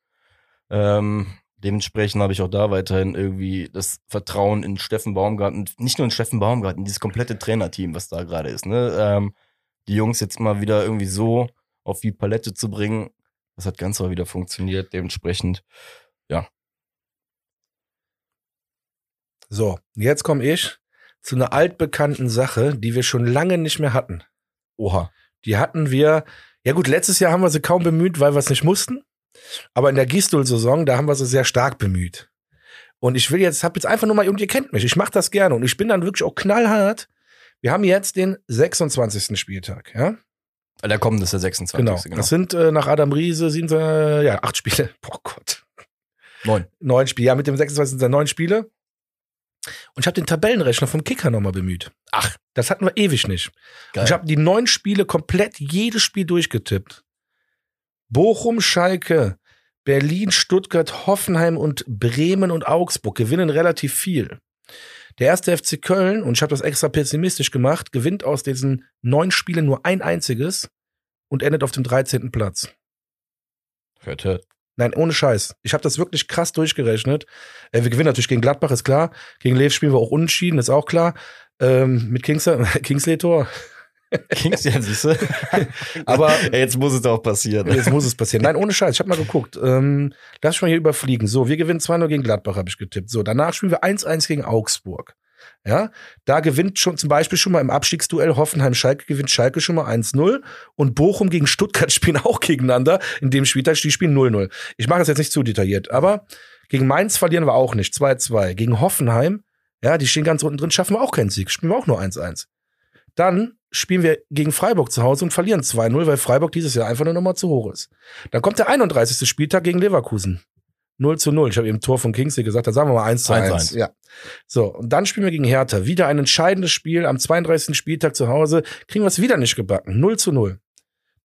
Ähm, dementsprechend habe ich auch da weiterhin irgendwie das Vertrauen in Steffen Baumgarten, nicht nur in Steffen Baumgarten, dieses komplette Trainerteam, was da gerade ist. Ne? Ähm, die Jungs jetzt mal wieder irgendwie so auf die Palette zu bringen, das hat ganz mal wieder funktioniert. Dementsprechend, So, jetzt komme ich zu einer altbekannten Sache, die wir schon lange nicht mehr hatten. oha. Die hatten wir, ja gut, letztes Jahr haben wir sie kaum bemüht, weil wir es nicht mussten. Aber in der Gistol-Saison, da haben wir sie sehr stark bemüht. Und ich will jetzt, hab jetzt einfach nur mal, und ihr kennt mich, ich mache das gerne. Und ich bin dann wirklich auch knallhart. Wir haben jetzt den 26. Spieltag, ja? Der kommende ist der 26. Genau. Genau. Das sind äh, nach Adam Riese, sind äh, ja acht Spiele. Boah Gott. Neun. Neun Spiele. Ja, mit dem 26 sind es neun Spiele. Und ich habe den Tabellenrechner vom Kicker nochmal bemüht. Ach. Das hatten wir ewig nicht. Geil. Und ich habe die neun Spiele komplett jedes Spiel durchgetippt. Bochum, Schalke, Berlin, Stuttgart, Hoffenheim und Bremen und Augsburg gewinnen relativ viel. Der erste FC Köln, und ich habe das extra pessimistisch gemacht, gewinnt aus diesen neun Spielen nur ein einziges und endet auf dem 13. Platz. Hört, hört. Nein, ohne Scheiß. Ich habe das wirklich krass durchgerechnet. Äh, wir gewinnen natürlich gegen Gladbach, ist klar. Gegen Lev spielen wir auch unentschieden, ist auch klar. Ähm, mit Kingsley, Kingsley Tor. Kings, ja, siehst du? Aber jetzt muss es auch passieren. Jetzt muss es passieren. Nein, ohne Scheiß. Ich habe mal geguckt. Ähm, lass mal hier überfliegen. So, wir gewinnen 2-0 gegen Gladbach, habe ich getippt. So, danach spielen wir 1-1 gegen Augsburg. Ja, da gewinnt schon zum Beispiel schon mal im Abstiegsduell Hoffenheim-Schalke gewinnt Schalke schon mal 1-0 und Bochum gegen Stuttgart spielen auch gegeneinander. In dem Spieltag, die spielen 0-0. Ich mache das jetzt nicht zu detailliert, aber gegen Mainz verlieren wir auch nicht. 2-2. Gegen Hoffenheim, ja, die stehen ganz unten drin, schaffen wir auch keinen Sieg. Spielen wir auch nur 1-1. Dann spielen wir gegen Freiburg zu Hause und verlieren 2-0, weil Freiburg dieses Jahr einfach eine Nummer zu hoch ist. Dann kommt der 31. Spieltag gegen Leverkusen. 0 zu 0. Ich habe eben Tor von Kingsley gesagt, da sagen wir mal 1 zu 1. 1. Ja. So, und dann spielen wir gegen Hertha. Wieder ein entscheidendes Spiel am 32. Spieltag zu Hause. Kriegen wir es wieder nicht gebacken. 0 zu 0.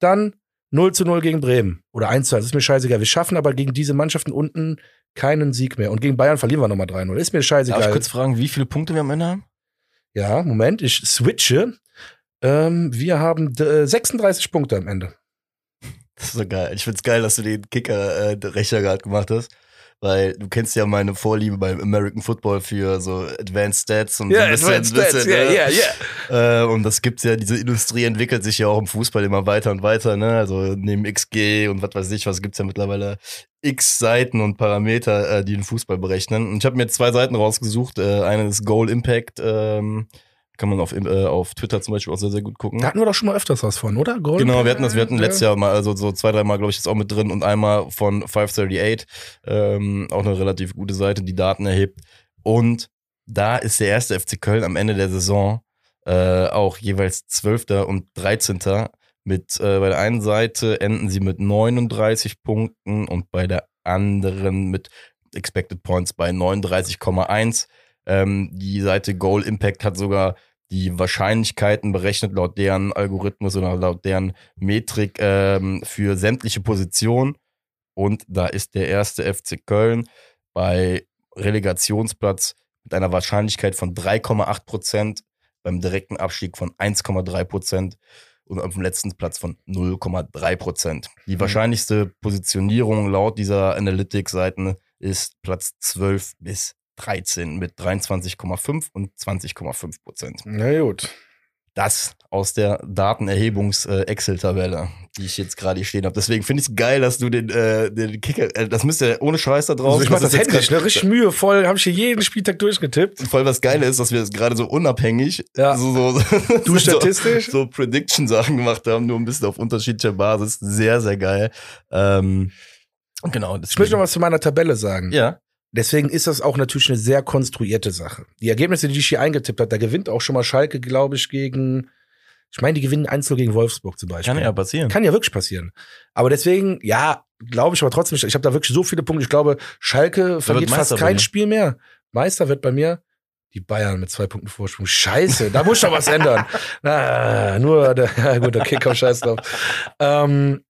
Dann 0 zu 0 gegen Bremen. Oder 1 zu 1. Ist mir scheißegal. Wir schaffen aber gegen diese Mannschaften unten keinen Sieg mehr. Und gegen Bayern verlieren wir nochmal 3-0. Ist mir Darf ich scheißegal. kurz fragen, wie viele Punkte wir am Ende haben? Ja, Moment, ich switche. Ähm, wir haben äh, 36 Punkte am Ende. Das ist so geil. Ich find's geil, dass du den Kicker-Rechner gerade gemacht hast. Weil du kennst ja meine Vorliebe beim American Football für so Advanced Stats und so ein bisschen, bisschen, ne? ja. Äh, und das gibt's ja, diese Industrie entwickelt sich ja auch im Fußball immer weiter und weiter, ne? Also neben XG und was weiß ich, was gibt's ja mittlerweile x Seiten und Parameter, äh, die den Fußball berechnen. Und ich habe mir zwei Seiten rausgesucht. Äh, eine ist Goal Impact, ähm, kann man auf, äh, auf Twitter zum Beispiel auch sehr, sehr gut gucken. Da hatten wir doch schon mal öfters was von, oder? Gold? Genau, wir hatten das, wir hatten letztes Jahr mal, also so zwei, dreimal, glaube ich, jetzt auch mit drin und einmal von 538, ähm, auch eine relativ gute Seite, die Daten erhebt. Und da ist der erste FC Köln am Ende der Saison äh, auch jeweils 12. und 13. Mit, äh, bei der einen Seite enden sie mit 39 Punkten und bei der anderen mit Expected Points bei 39,1. Ähm, die Seite Goal Impact hat sogar die Wahrscheinlichkeiten berechnet laut deren Algorithmus oder laut deren Metrik ähm, für sämtliche Positionen. Und da ist der erste FC Köln bei Relegationsplatz mit einer Wahrscheinlichkeit von 3,8 Prozent, beim direkten Abstieg von 1,3 Prozent und auf dem letzten Platz von 0,3 Prozent. Die Mhm. wahrscheinlichste Positionierung laut dieser Analytics-Seiten ist Platz 12 bis 13 mit 23,5 und 20,5 Prozent. Na gut. Das aus der Datenerhebungs-Excel-Tabelle, die ich jetzt gerade hier stehen habe. Deswegen finde ich es geil, dass du den, äh, den Kicker, äh, das müsste ohne Scheiß da drauf. Also ich mach das jetzt händisch, ne? Richtig mühevoll, habe ich hier jeden Spieltag durchgetippt. Voll was Geile ist, dass wir es gerade so unabhängig, Ja. so, so, Du so, statistisch? so Prediction-Sachen gemacht haben, nur ein bisschen auf unterschiedlicher Basis. Sehr, sehr geil. Ähm, genau. Ich möchte noch was zu meiner Tabelle sagen. Ja. Deswegen ist das auch natürlich eine sehr konstruierte Sache. Die Ergebnisse, die ich hier eingetippt habe, da gewinnt auch schon mal Schalke, glaube ich, gegen, ich meine, die gewinnen 1 gegen Wolfsburg zum Beispiel. Kann ja passieren. Kann ja wirklich passieren. Aber deswegen, ja, glaube ich aber trotzdem nicht. Ich habe da wirklich so viele Punkte. Ich glaube, Schalke verliert fast kein. Spiel mehr. Meister wird bei mir die Bayern mit zwei Punkten Vorsprung. Scheiße, da muss doch was ändern. Na, nur der, ja gut, der Kicker scheiß drauf. Ähm,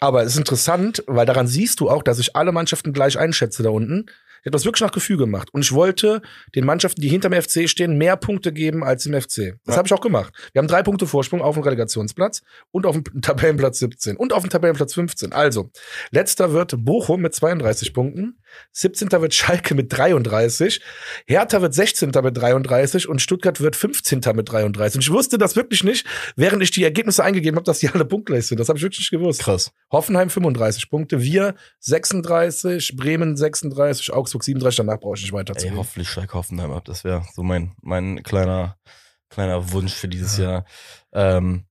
aber es ist interessant, weil daran siehst du auch, dass ich alle Mannschaften gleich einschätze da unten. Ich habe das wirklich nach Gefühl gemacht. Und ich wollte den Mannschaften, die hinterm FC stehen, mehr Punkte geben als im FC. Das Ja. habe ich auch gemacht. Wir haben drei Punkte Vorsprung auf dem Relegationsplatz und auf dem Tabellenplatz 17 und auf dem Tabellenplatz 15. Also, letzter wird Bochum mit 32 Punkten, 17. wird Schalke mit 33, Hertha wird 16. mit 33 und Stuttgart wird 15. mit 33. Und ich wusste das wirklich nicht, während ich die Ergebnisse eingegeben habe, dass die alle punktgleich sind. Das habe ich wirklich nicht gewusst. Krass. Hoffenheim 35 Punkte, wir 36, Bremen 36, Augsburg 37, danach brauche ich nicht weiter zu Ey, hoffentlich steigt Hoffenheim ab. Das wäre so mein, mein kleiner, kleiner Wunsch für dieses Ja. Jahr. Ähm,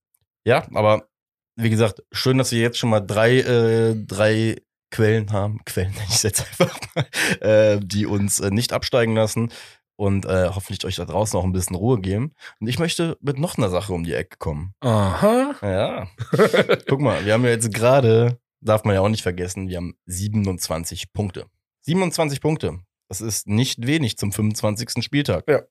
ja, aber wie gesagt, schön, dass wir jetzt schon mal drei, äh, drei Quellen haben. Quellen nenne ich es jetzt einfach mal, äh, die uns äh, nicht absteigen lassen und äh, hoffentlich euch da draußen auch ein bisschen Ruhe geben. Und ich möchte mit noch einer Sache um die Ecke kommen. Aha. Ja. Guck mal, wir haben ja jetzt gerade, darf man ja auch nicht vergessen, wir haben 27 Punkte. 27 Punkte. Das ist nicht wenig zum 25. Spieltag. Ja.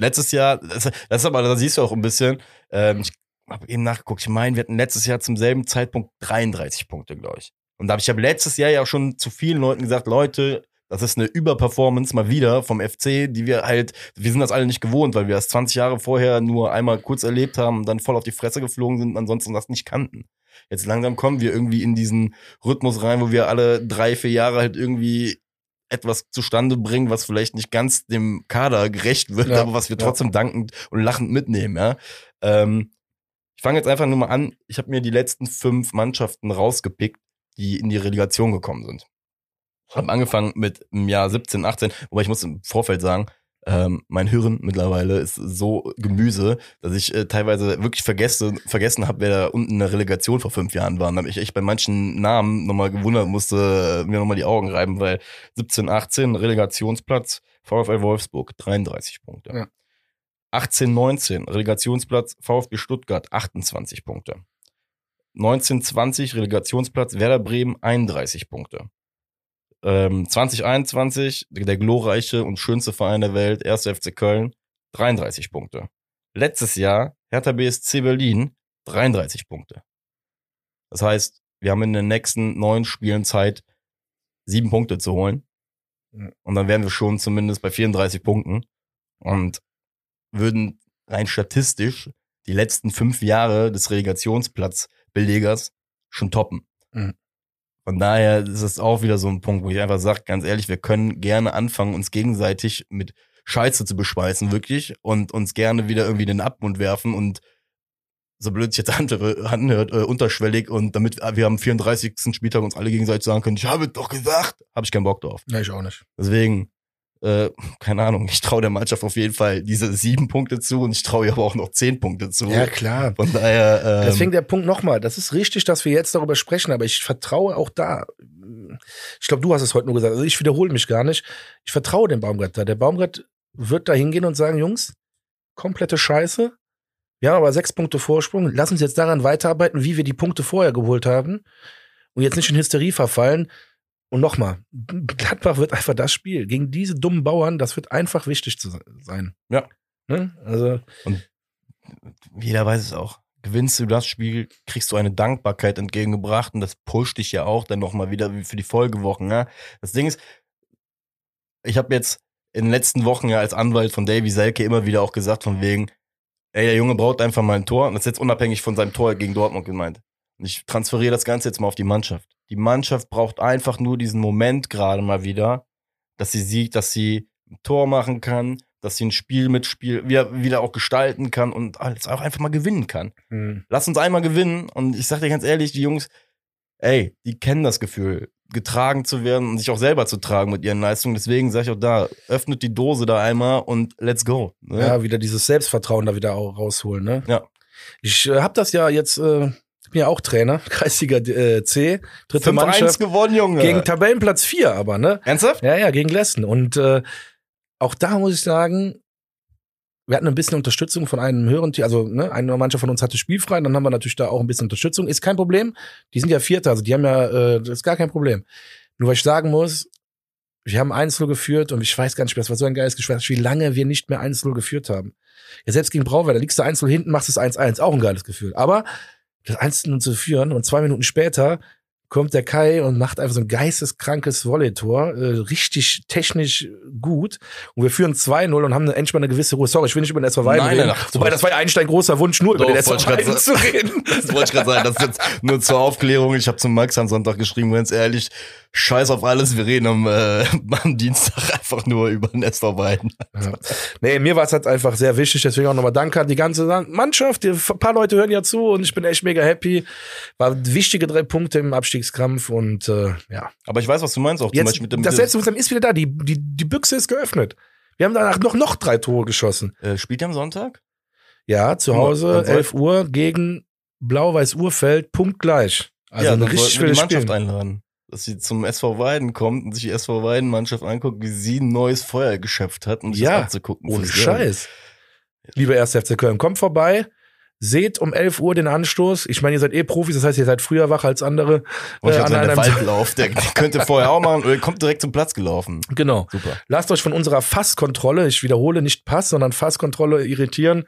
Letztes Jahr, das, das ist aber, da siehst du auch ein bisschen, ähm, ich habe eben nachgeguckt, ich meine, wir hatten letztes Jahr zum selben Zeitpunkt 33 Punkte, glaube ich. Und da habe ich hab letztes Jahr ja auch schon zu vielen Leuten gesagt, Leute, das ist eine Überperformance mal wieder vom FC, die wir halt, wir sind das alle nicht gewohnt, weil wir das 20 Jahre vorher nur einmal kurz erlebt haben und dann voll auf die Fresse geflogen sind und ansonsten das nicht kannten. Jetzt langsam kommen wir irgendwie in diesen Rhythmus rein, wo wir alle drei, vier Jahre halt irgendwie etwas zustande bringen, was vielleicht nicht ganz dem Kader gerecht wird, Ja, aber was wir ja. trotzdem dankend und lachend mitnehmen, ja. Ähm, ich fange jetzt einfach nur mal an. Ich habe mir die letzten fünf Mannschaften rausgepickt, die in die Relegation gekommen sind. Ich habe angefangen mit im Jahr 17, 18, wobei ich muss im Vorfeld sagen, ähm, mein Hirn mittlerweile ist so Gemüse, dass ich äh, teilweise wirklich vergesse, vergessen habe, wer da unten in der Relegation vor fünf Jahren war. Und da habe ich echt bei manchen Namen nochmal gewundert, musste äh, mir nochmal die Augen reiben, weil 17, 18 Relegationsplatz VfL Wolfsburg 33 Punkte. Ja. 18, 19 Relegationsplatz VfB Stuttgart 28 Punkte. 19, 20 Relegationsplatz Werder Bremen 31 Punkte. Ähm, 2021 der glorreiche und schönste Verein der Welt, 1. FC Köln 33 Punkte. Letztes Jahr Hertha BSC Berlin 33 Punkte. Das heißt, wir haben in den nächsten neun Spielen Zeit, sieben Punkte zu holen. Und dann wären wir schon zumindest bei 34 Punkten und würden rein statistisch die letzten fünf Jahre des Relegationsplatzbelegers schon toppen. Mhm. Von daher ist es auch wieder so ein Punkt, wo ich einfach sage, ganz ehrlich, wir können gerne anfangen, uns gegenseitig mit Scheiße zu beschweißen, wirklich, und uns gerne wieder irgendwie in den Abmund werfen und so blöd sich jetzt andere anhört, äh, unterschwellig und damit wir am 34. Spieltag uns alle gegenseitig sagen können, ich habe doch gesagt, habe ich keinen Bock drauf. Ja, ich auch nicht. Deswegen, äh, keine Ahnung, ich traue der Mannschaft auf jeden Fall diese sieben Punkte zu und ich traue ihr aber auch noch zehn Punkte zu. Ja, klar. Von daher, ähm, Deswegen der Punkt nochmal, das ist richtig, dass wir jetzt darüber sprechen, aber ich vertraue auch da. Ich glaube, du hast es heute nur gesagt, also ich wiederhole mich gar nicht. Ich vertraue dem Baumgart da. Der Baumgart wird da hingehen und sagen, Jungs, komplette Scheiße. Wir haben aber sechs Punkte Vorsprung. Lass uns jetzt daran weiterarbeiten, wie wir die Punkte vorher geholt haben und jetzt nicht in Hysterie verfallen. Und nochmal, Gladbach wird einfach das Spiel. Gegen diese dummen Bauern, das wird einfach wichtig zu sein. Ja. Ne? Also, jeder weiß es auch. Gewinnst du das Spiel, kriegst du eine Dankbarkeit entgegengebracht und das pusht dich ja auch dann nochmal wieder für die Folgewochen. Ne? Das Ding ist, ich habe jetzt in den letzten Wochen ja als Anwalt von Davy Selke immer wieder auch gesagt, von wegen, ey, der Junge braucht einfach mal ein Tor. Und das ist jetzt unabhängig von seinem Tor gegen Dortmund gemeint. Und ich transferiere das Ganze jetzt mal auf die Mannschaft. Die Mannschaft braucht einfach nur diesen Moment gerade mal wieder, dass sie sieht, dass sie ein Tor machen kann, dass sie ein Spiel mitspiel wieder, wieder auch gestalten kann und alles auch einfach mal gewinnen kann. hm. Lass uns einmal gewinnen. Und ich sag dir ganz ehrlich, die Jungs, ey, die kennen das Gefühl, getragen zu werden und sich auch selber zu tragen mit ihren Leistungen. Deswegen sage ich auch da, öffnet die Dose da einmal und let's go. Ne? Ja, wieder dieses Selbstvertrauen da wieder auch rausholen, ne? Ja. Ich äh, habe das ja jetzt, äh, ich bin ja auch Trainer, Kreisliga äh, C, dritte 5-1 Mannschaft gewonnen, Junge. gegen Tabellenplatz 4 aber, ne? Ernsthaft? Ja, ja, gegen Lessen. Und äh, auch da muss ich sagen, wir hatten ein bisschen Unterstützung von einem höheren Team, also ne, eine Mannschaft von uns hatte spielfrei, dann haben wir natürlich da auch ein bisschen Unterstützung. Ist kein Problem. Die sind ja Vierter, also die haben ja, äh, das ist gar kein Problem. Nur was ich sagen muss, wir haben 1-0 geführt und ich weiß gar nicht mehr, das war so ein geiles Gespräch, wie lange wir nicht mehr 1-0 geführt haben. Ja, selbst gegen Brauweiler, da liegst du 1-0 hinten, machst es 1-1, auch ein geiles Gefühl. Aber das 1-0 zu führen und zwei Minuten später kommt der Kai und macht einfach so ein geisteskrankes Volley-Tor, äh, richtig technisch gut. Und wir führen 2-0 und haben endlich mal eine gewisse Ruhe. Sorry, ich will nicht über den SV Weiden Nein, reden. nein, Wobei, das war ja eigentlich dein großer Wunsch, nur über Doch, den SV Weiden zu reden. Das wollte ich gerade sagen. Das ist jetzt nur zur Aufklärung. Ich habe zum Max am Sonntag geschrieben, ganz ehrlich, scheiß auf alles. Wir reden am, äh, am Dienstag einfach nur über den SV Weiden. Ja. Nee, mir war es halt einfach sehr wichtig, deswegen auch nochmal Danke an die ganze Mannschaft. Ein paar Leute hören ja zu und ich bin echt mega happy. War wichtige drei Punkte im Abstiegskampf und äh, ja. Aber ich weiß, was du meinst, auch zum Jetzt, Beispiel mit dem das Selbstbewusstsein ist wieder da. Die, die, die Büchse ist geöffnet. Wir haben danach noch, noch drei Tore geschossen. äh, Spielt ihr am Sonntag? Ja, zu Hause, man soll- 11 Uhr gegen Blau-Weiß-Urfeld, punktgleich. Also ja, ein dann richtig wir die Mannschaft Spiel. einladen. Dass sie zum SV Weiden kommt und sich die SV Weiden-Mannschaft anguckt, wie sie ein neues Feuer geschöpft hat, um sich Ja, das anzugucken. Ohne. Scheiß. Lieber 1. FC Köln, kommt vorbei. Seht um 11 Uhr den Anstoß. Ich meine, ihr seid eh Profis, das heißt, ihr seid früher wach als andere. Und ich Äh, an einem- Waldlauf, der, der könnte vorher auch machen oder kommt direkt zum Platz gelaufen. Genau. Super. Lasst euch von unserer Fasskontrolle, ich wiederhole nicht Pass, sondern Fasskontrolle irritieren.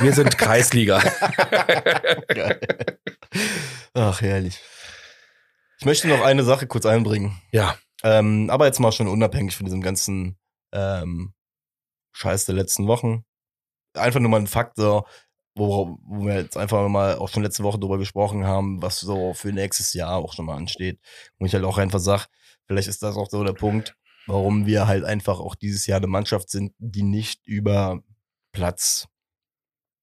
Wir sind Kreisliga. Geil. Ach, herrlich. Ich möchte noch eine Sache kurz einbringen. Ja, Ähm, aber jetzt mal schon unabhängig von diesem ganzen ähm, Scheiß der letzten Wochen. Einfach nur mal ein Faktor, wo, wo wir jetzt einfach mal auch schon letzte Woche drüber gesprochen haben, was so für nächstes Jahr auch schon mal ansteht. Wo ich halt auch einfach sag, vielleicht ist das auch so der Punkt, warum wir halt einfach auch dieses Jahr eine Mannschaft sind, die nicht über Platz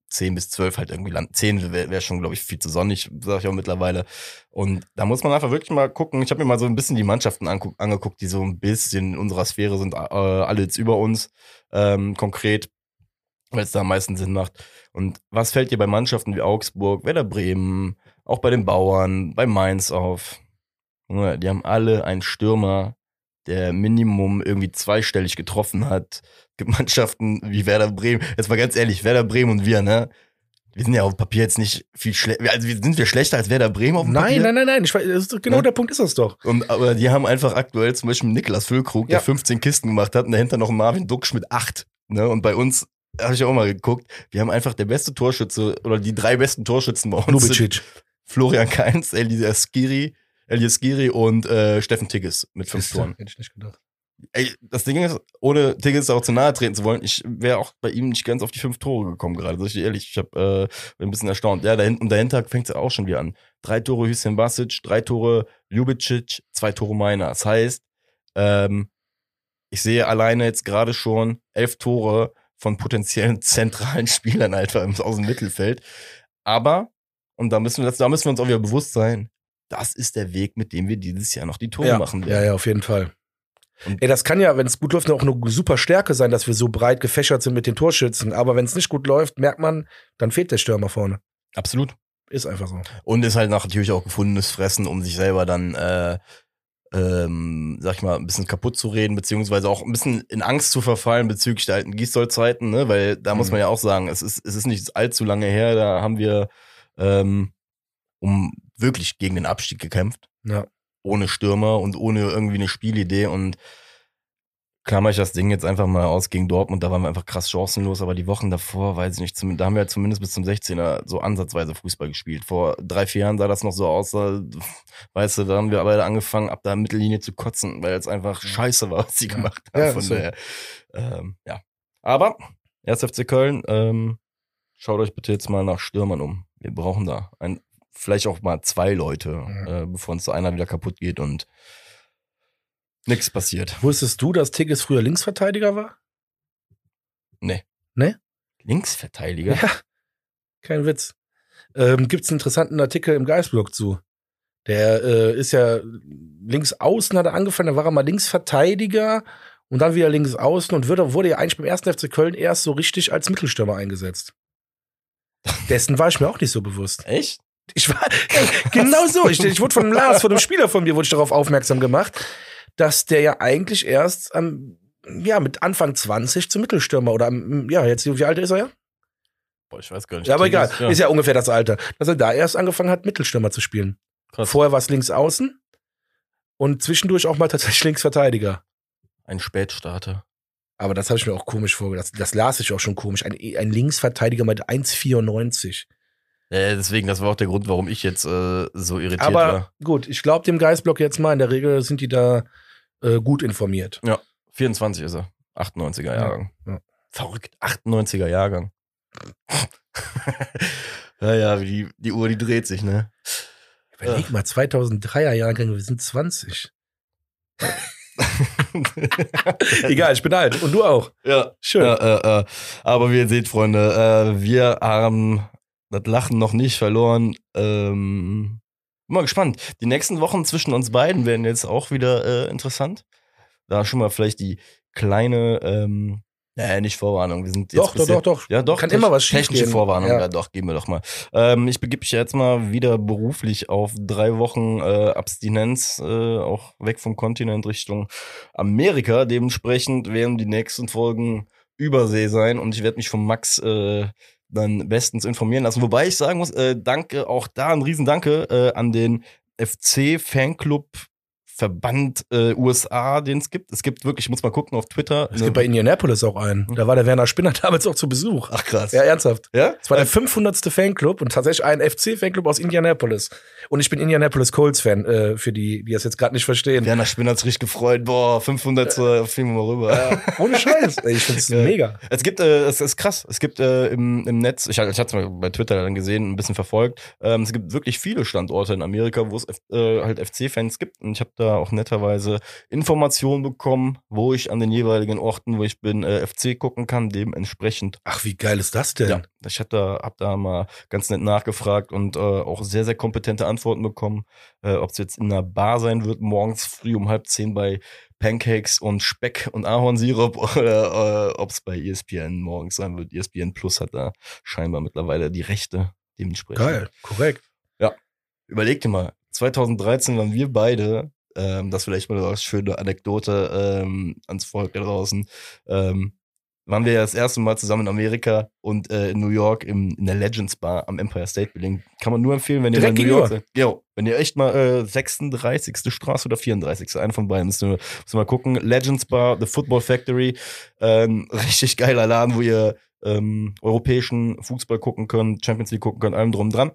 10 bis 12 halt irgendwie landen. 10 wäre wär schon, glaube ich, viel zu sonnig, sage ich auch mittlerweile. Und da muss man einfach wirklich mal gucken. Ich habe mir mal so ein bisschen die Mannschaften angeguckt, die so ein bisschen in unserer Sphäre sind, äh, alle jetzt über uns, ähm, konkret, weil es da am meisten Sinn macht. Und was fällt dir bei Mannschaften wie Augsburg, Werder Bremen, auch bei den Bauern, bei Mainz auf? Die haben alle einen Stürmer, der Minimum irgendwie zweistellig getroffen hat. Mannschaften wie Werder Bremen. Jetzt mal ganz ehrlich, Werder Bremen und wir, ne? Wir sind ja auf dem Papier jetzt nicht viel schlechter. Also sind wir schlechter als Werder Bremen auf dem nein, Papier? nein, nein, nein. Ist, genau Ja. der Punkt ist das doch. Und, aber die haben einfach aktuell zum Beispiel Niklas Füllkrug, der Ja. 15 Kisten gemacht hat und dahinter noch Marvin Duksch mit 8. Ne? Und bei uns habe ich auch mal geguckt, wir haben einfach der beste Torschütze oder die drei besten Torschützen bei uns Lubicic. Florian Kainz, Elias Giri, Elias Giri und äh, Steffen Tigges mit fünf Toren. Hätte ich nicht gedacht. Ey, das Ding ist, ohne Tigges auch zu nahe treten zu wollen, ich wäre auch bei ihm nicht ganz auf die fünf Tore gekommen gerade. Sag ich dir ehrlich, ich habe äh, bin ein bisschen erstaunt. Ja, dahin, und dahinter fängt es auch schon wieder an. Drei Tore Hüseyin Basic, drei Tore Ljubicic, zwei Tore Meiner. Das heißt, ähm, ich sehe alleine jetzt gerade schon elf Tore von potenziellen zentralen Spielern einfach im- aus dem Mittelfeld. Aber, und da müssen wir, das, da müssen wir uns auch wieder bewusst sein, das ist der Weg, mit dem wir dieses Jahr noch die Tore Ja, machen ja, werden. ja, auf jeden Fall. Und- Ey, das kann ja, wenn es gut läuft, auch eine super Stärke sein, dass wir so breit gefächert sind mit den Torschützen. Aber wenn es nicht gut läuft, merkt man, dann fehlt der Stürmer vorne. Absolut. Ist einfach so. Und ist halt natürlich auch gefundenes Fressen, um sich selber dann, äh, ähm, sag ich mal, ein bisschen kaputt zu reden, beziehungsweise auch ein bisschen in Angst zu verfallen bezüglich der alten Gießdoll-Zeiten, ne? Weil da muss Mhm. man ja auch sagen, es ist, es ist nicht allzu lange her, da haben wir ähm, um wirklich gegen den Abstieg gekämpft. Ja. Ohne Stürmer und ohne irgendwie eine Spielidee und klammer ich das Ding jetzt einfach mal aus gegen Dortmund, da waren wir einfach krass chancenlos, aber die Wochen davor, weiß ich nicht, da haben wir ja zumindest bis zum 16er so ansatzweise Fußball gespielt. Vor drei, vier Jahren sah das noch so aus, da, weißt du, da haben wir aber angefangen, ab der Mittellinie zu kotzen, weil es einfach scheiße war, was sie gemacht haben. Ja, Von so. daher, ähm, ja. Aber, 1. FC Köln, ähm, schaut euch bitte jetzt mal nach Stürmern um. Wir brauchen da ein, vielleicht auch mal zwei Leute, äh, bevor uns einer wieder kaputt geht und nichts passiert. Wusstest du, dass Tigges früher Linksverteidiger war? Nee. Nee? Linksverteidiger? Ja. Kein Witz. Ähm, Gibt es einen interessanten Artikel im Geistblog zu. Der äh, ist ja links außen hat er angefangen, da war er mal Linksverteidiger und dann wieder links außen und wurde, wurde ja eigentlich beim ersten FC Köln erst so richtig als Mittelstürmer eingesetzt. Dessen war ich mir auch nicht so bewusst. Echt? Ich war ey, genau so. Ich, ich wurde von Lars, von einem Spieler von mir, wurde ich darauf aufmerksam gemacht, dass der ja eigentlich erst am, ja, mit Anfang 20 zum Mittelstürmer oder am, ja, jetzt, wie alt ist er ja? Boah, ich weiß gar nicht. Ja, aber egal. Ja. Ist ja ungefähr das Alter. Dass er da erst angefangen hat, Mittelstürmer zu spielen. Krass. Vorher war es links außen und zwischendurch auch mal tatsächlich Linksverteidiger. Ein Spätstarter. Aber das habe ich mir auch komisch vorgedacht. Das, das las ich auch schon komisch. Ein, ein Linksverteidiger mit 1,94. Ja, deswegen, das war auch der Grund, warum ich jetzt äh, so irritiert Aber war. gut, ich glaube dem Geistblock jetzt mal. In der Regel sind die da äh, gut informiert. 24 ist er. 98er Jahrgang. ja. Verrückt. 98er Jahrgang. ja, ja, wie die, die Uhr, die dreht sich, ne? Überleg mal, 2003er Jahrgang, wir sind 20. Egal, ich bin alt. Und du auch. ja. Schön. Ja, äh, äh. Aber wie ihr seht, Freunde, äh, wir haben das Lachen noch nicht verloren. Ähm, mal gespannt. Die nächsten Wochen zwischen uns beiden werden jetzt auch wieder äh, interessant. Da schon mal vielleicht die kleine, ähm, naja, nicht Vorwarnung. Wir sind jetzt doch, doch, bisher- doch, doch. Ja, doch. Kann immer was Technische schiefgehen. Vorwarnung, ja. Ja. doch, geben wir doch mal. Ähm, ich begebe mich jetzt mal wieder beruflich auf drei Wochen äh, Abstinenz, äh, auch weg vom Kontinent Richtung Amerika. Dementsprechend werden die nächsten Folgen Übersee sein und ich werde mich von Max äh, dann bestens informieren lassen. Wobei ich sagen muss, äh, danke auch da, ein Riesendanke äh, an den FC Fanclub Verband äh, USA, den es gibt. Es gibt wirklich, ich muss mal gucken auf Twitter. Es gibt bei Indianapolis auch einen. Da war der Werner Spinner damals auch zu Besuch. Ach krass. Ja, ernsthaft. Ja? Es war der 500. Fanclub und tatsächlich ein FC-Fanclub aus Indianapolis. Und ich bin Indianapolis Colts-Fan, äh, für die, die das jetzt gerade nicht verstehen. Werner Spinner hat's richtig gefreut. Boah, 500 äh, fliegen wir mal rüber. Ja, ohne Scheiß. Ich find's Geil. mega. Es gibt, äh, es ist krass, es gibt äh, im, im Netz, ich, ich hatte es mal bei Twitter dann gesehen, ein bisschen verfolgt, ähm, es gibt wirklich viele Standorte in Amerika, wo es äh, halt FC-Fans gibt und ich habe da auch netterweise Informationen bekommen, wo ich an den jeweiligen Orten, wo ich bin, äh, FC gucken kann, dementsprechend. Ach, wie geil ist das denn? Ja, ich hab da, hab da mal ganz nett nachgefragt und äh, auch sehr, sehr kompetente Antworten bekommen, äh, ob es jetzt in einer Bar sein wird, morgens früh um halb zehn bei Pancakes und Speck und Ahornsirup oder äh, ob es bei ESPN morgens sein wird. ESPN Plus hat da scheinbar mittlerweile die Rechte dementsprechend. Geil, korrekt. Überleg dir mal, 2013 waren wir beide, ähm, das vielleicht mal als schöne Anekdote ähm, ans Volk da draußen, ähm, waren wir ja das erste Mal zusammen in Amerika und äh, in New York im, in der Legends Bar am Empire State Building. Kann man nur empfehlen, wenn ihr in New York seid. Jo, wenn ihr echt mal äh, 36. Straße oder 34. Eine von beiden müsst ihr, müsst ihr mal gucken. Legends Bar, The Football Factory, ähm, richtig geiler Laden, wo ihr ähm, europäischen Fußball gucken könnt, Champions League gucken könnt, allem drum und dran.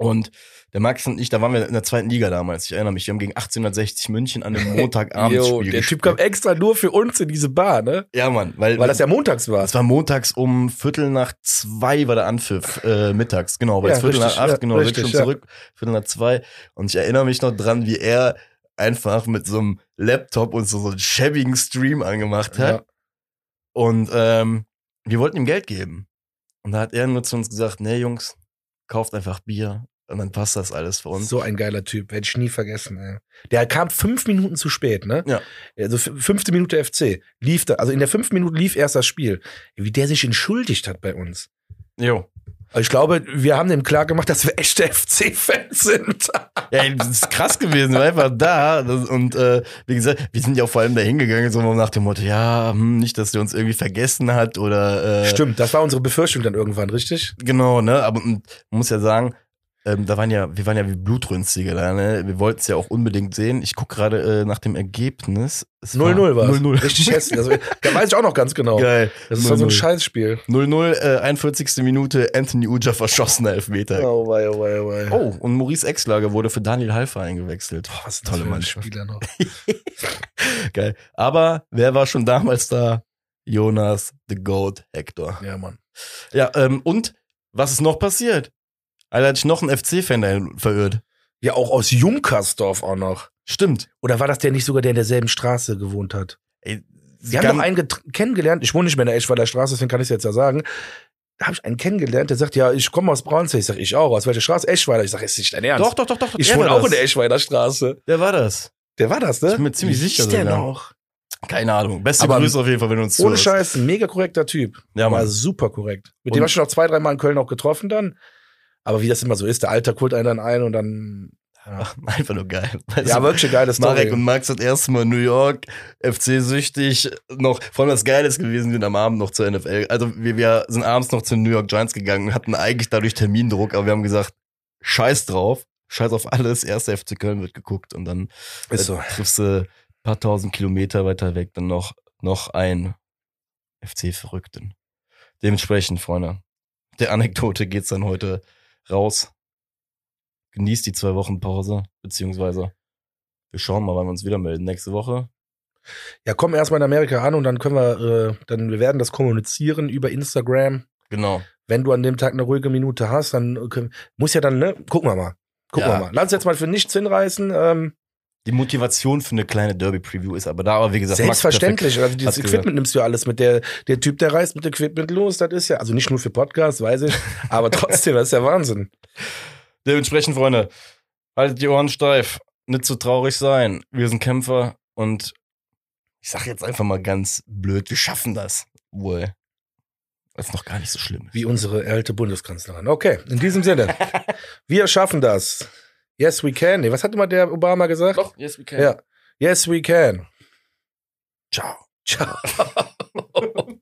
Und der Max und ich, da waren wir in der zweiten Liga damals. Ich erinnere mich, wir haben gegen 1860 München an einem Montagabendspiel Jo, der Typ gespielt. kam extra nur für uns in diese Bar, ne? Ja, Mann, weil, Weil das ja montags war. es war montags um Viertel nach zwei war der Anpfiff, äh, mittags, genau, weil Ja, es Viertel richtig, nach acht, ja, genau, richtig, schon ja. zurück, Viertel nach zwei. Und ich erinnere mich noch dran, wie er einfach mit so einem Laptop und so, so einen schäbigen Stream angemacht hat. Ja. Und ähm, wir wollten ihm Geld geben. Und da hat er nur zu uns gesagt, nee, Jungs, kauft einfach Bier und dann passt das alles für uns. So ein geiler Typ, hätte ich nie vergessen. Ey. Der kam fünf Minuten zu spät, ne? Ja. Also fünfte Minute FC lief da, also in der fünften Minute lief erst das Spiel. Wie der sich entschuldigt hat bei uns. Jo. Also ich glaube, wir haben dem klar gemacht, dass wir echte FC-Fans sind. Ja, das ist krass gewesen, war einfach da. Und äh, wie gesagt, wir sind ja auch vor allem da hingegangen, so nach dem Motto, ja, hm, nicht, dass der uns irgendwie vergessen hat oder äh, Stimmt, das war unsere Befürchtung dann irgendwann, richtig? Genau, ne? Aber mm, man muss ja sagen, ähm, da waren ja, wir waren ja wie Blutrünstige da, ne? Wir wollten es ja auch unbedingt sehen. Ich guck gerade äh, nach dem Ergebnis. Es 0-0 war 0-0. Richtig hässlich. Also, da weiß ich auch noch ganz genau. Geil. Das ist so ein 0-0. Scheißspiel. 0-0, äh, 41. Minute, Anthony Uja verschossener Elfmeter. Oh, wei, oh, wei, oh, wei. Oh, und Maurice Exlager wurde für Daniel Halfer eingewechselt. Boah, was ist Tolle Mannschaft. Spieler noch. Geil. Aber wer war schon damals da? Jonas, the Goat, Hector. Ja, Mann. Ja, ähm, und was ist noch passiert? Alter, hat sich noch ein FC-Fan dahin verirrt. Ja, auch aus Junkersdorf auch noch. Stimmt. Oder war das der nicht sogar, der in derselben Straße gewohnt hat? Ey, Wir haben noch einen kennengelernt, ich wohne nicht mehr in der Eschweiler Straße, deswegen kann ich es jetzt ja sagen. Da habe ich einen kennengelernt, der sagt, ja, ich komme aus Braunsee. Ich sag, ich auch. Aus welcher Straße? Eschweiler. Ich sag, ist nicht dein Ernst. Doch, doch, doch, doch. Ich wohne war auch in der Eschweiler Straße. Der war das. Der war das, ne? Ich bin mir ziemlich sicher hieß der noch? Keine Ahnung. Beste Aber Grüße auf jeden Fall, wenn du uns Ohne zuhörst. Scheiß, ein mega korrekter Typ. Ja, war Mann. super korrekt. Mit Und- dem habe ich noch zwei, dreimal in Köln auch getroffen dann. Aber wie das immer so ist, der Alter holt einen dann ein und dann. Ja, Ach, einfach nur geil. Weißt ja du, wirklich eine geile Story. Marek und Max das erste Mal New York, FC-süchtig, noch, vor allem das Geile ist gewesen, wir sind am Abend noch zur NFL. Also wir, wir sind abends noch zu den New York Giants gegangen und hatten eigentlich dadurch Termindruck, aber wir haben gesagt, scheiß drauf, scheiß auf alles, erster FC Köln wird geguckt und dann Ist äh, so. triffst du ein paar tausend Kilometer weiter weg dann noch, noch ein FC-Verrückten. Dementsprechend, Freunde, der Anekdote geht's dann heute raus. Genießt die zwei Wochen Pause, beziehungsweise wir schauen mal, wann wir uns wieder melden. Nächste Woche. Ja, komm erstmal in Amerika an und dann können wir, äh, dann, wir werden das kommunizieren über Instagram. Genau. Wenn du an dem Tag eine ruhige Minute hast, dann äh, können, muss ja dann, ne? Gucken wir mal. Gucken Ja. wir mal. Lass uns jetzt mal für nichts hinreißen. Ähm, Die Motivation für eine kleine Derby-Preview ist aber da, aber wie gesagt, Max selbstverständlich. Also dieses Hat's gesagt. Equipment nimmst du ja alles mit. Der, der Typ, der reist mit Equipment los, das ist ja, also nicht nur für Podcasts, weiß ich, aber trotzdem, das ist ja Wahnsinn. Dementsprechend, Freunde, haltet die Ohren steif. Nicht zu traurig sein. Wir sind Kämpfer und ich sag jetzt einfach mal ganz blöd, wir schaffen das. Wohl. ist noch gar nicht so schlimm. Wie unsere alte Bundeskanzlerin. Okay, in diesem Sinne. wir schaffen das. Yes, we can. Was hat immer der Obama gesagt? Doch, yes, we can. Ja. Yes, we can. Ciao. Ciao.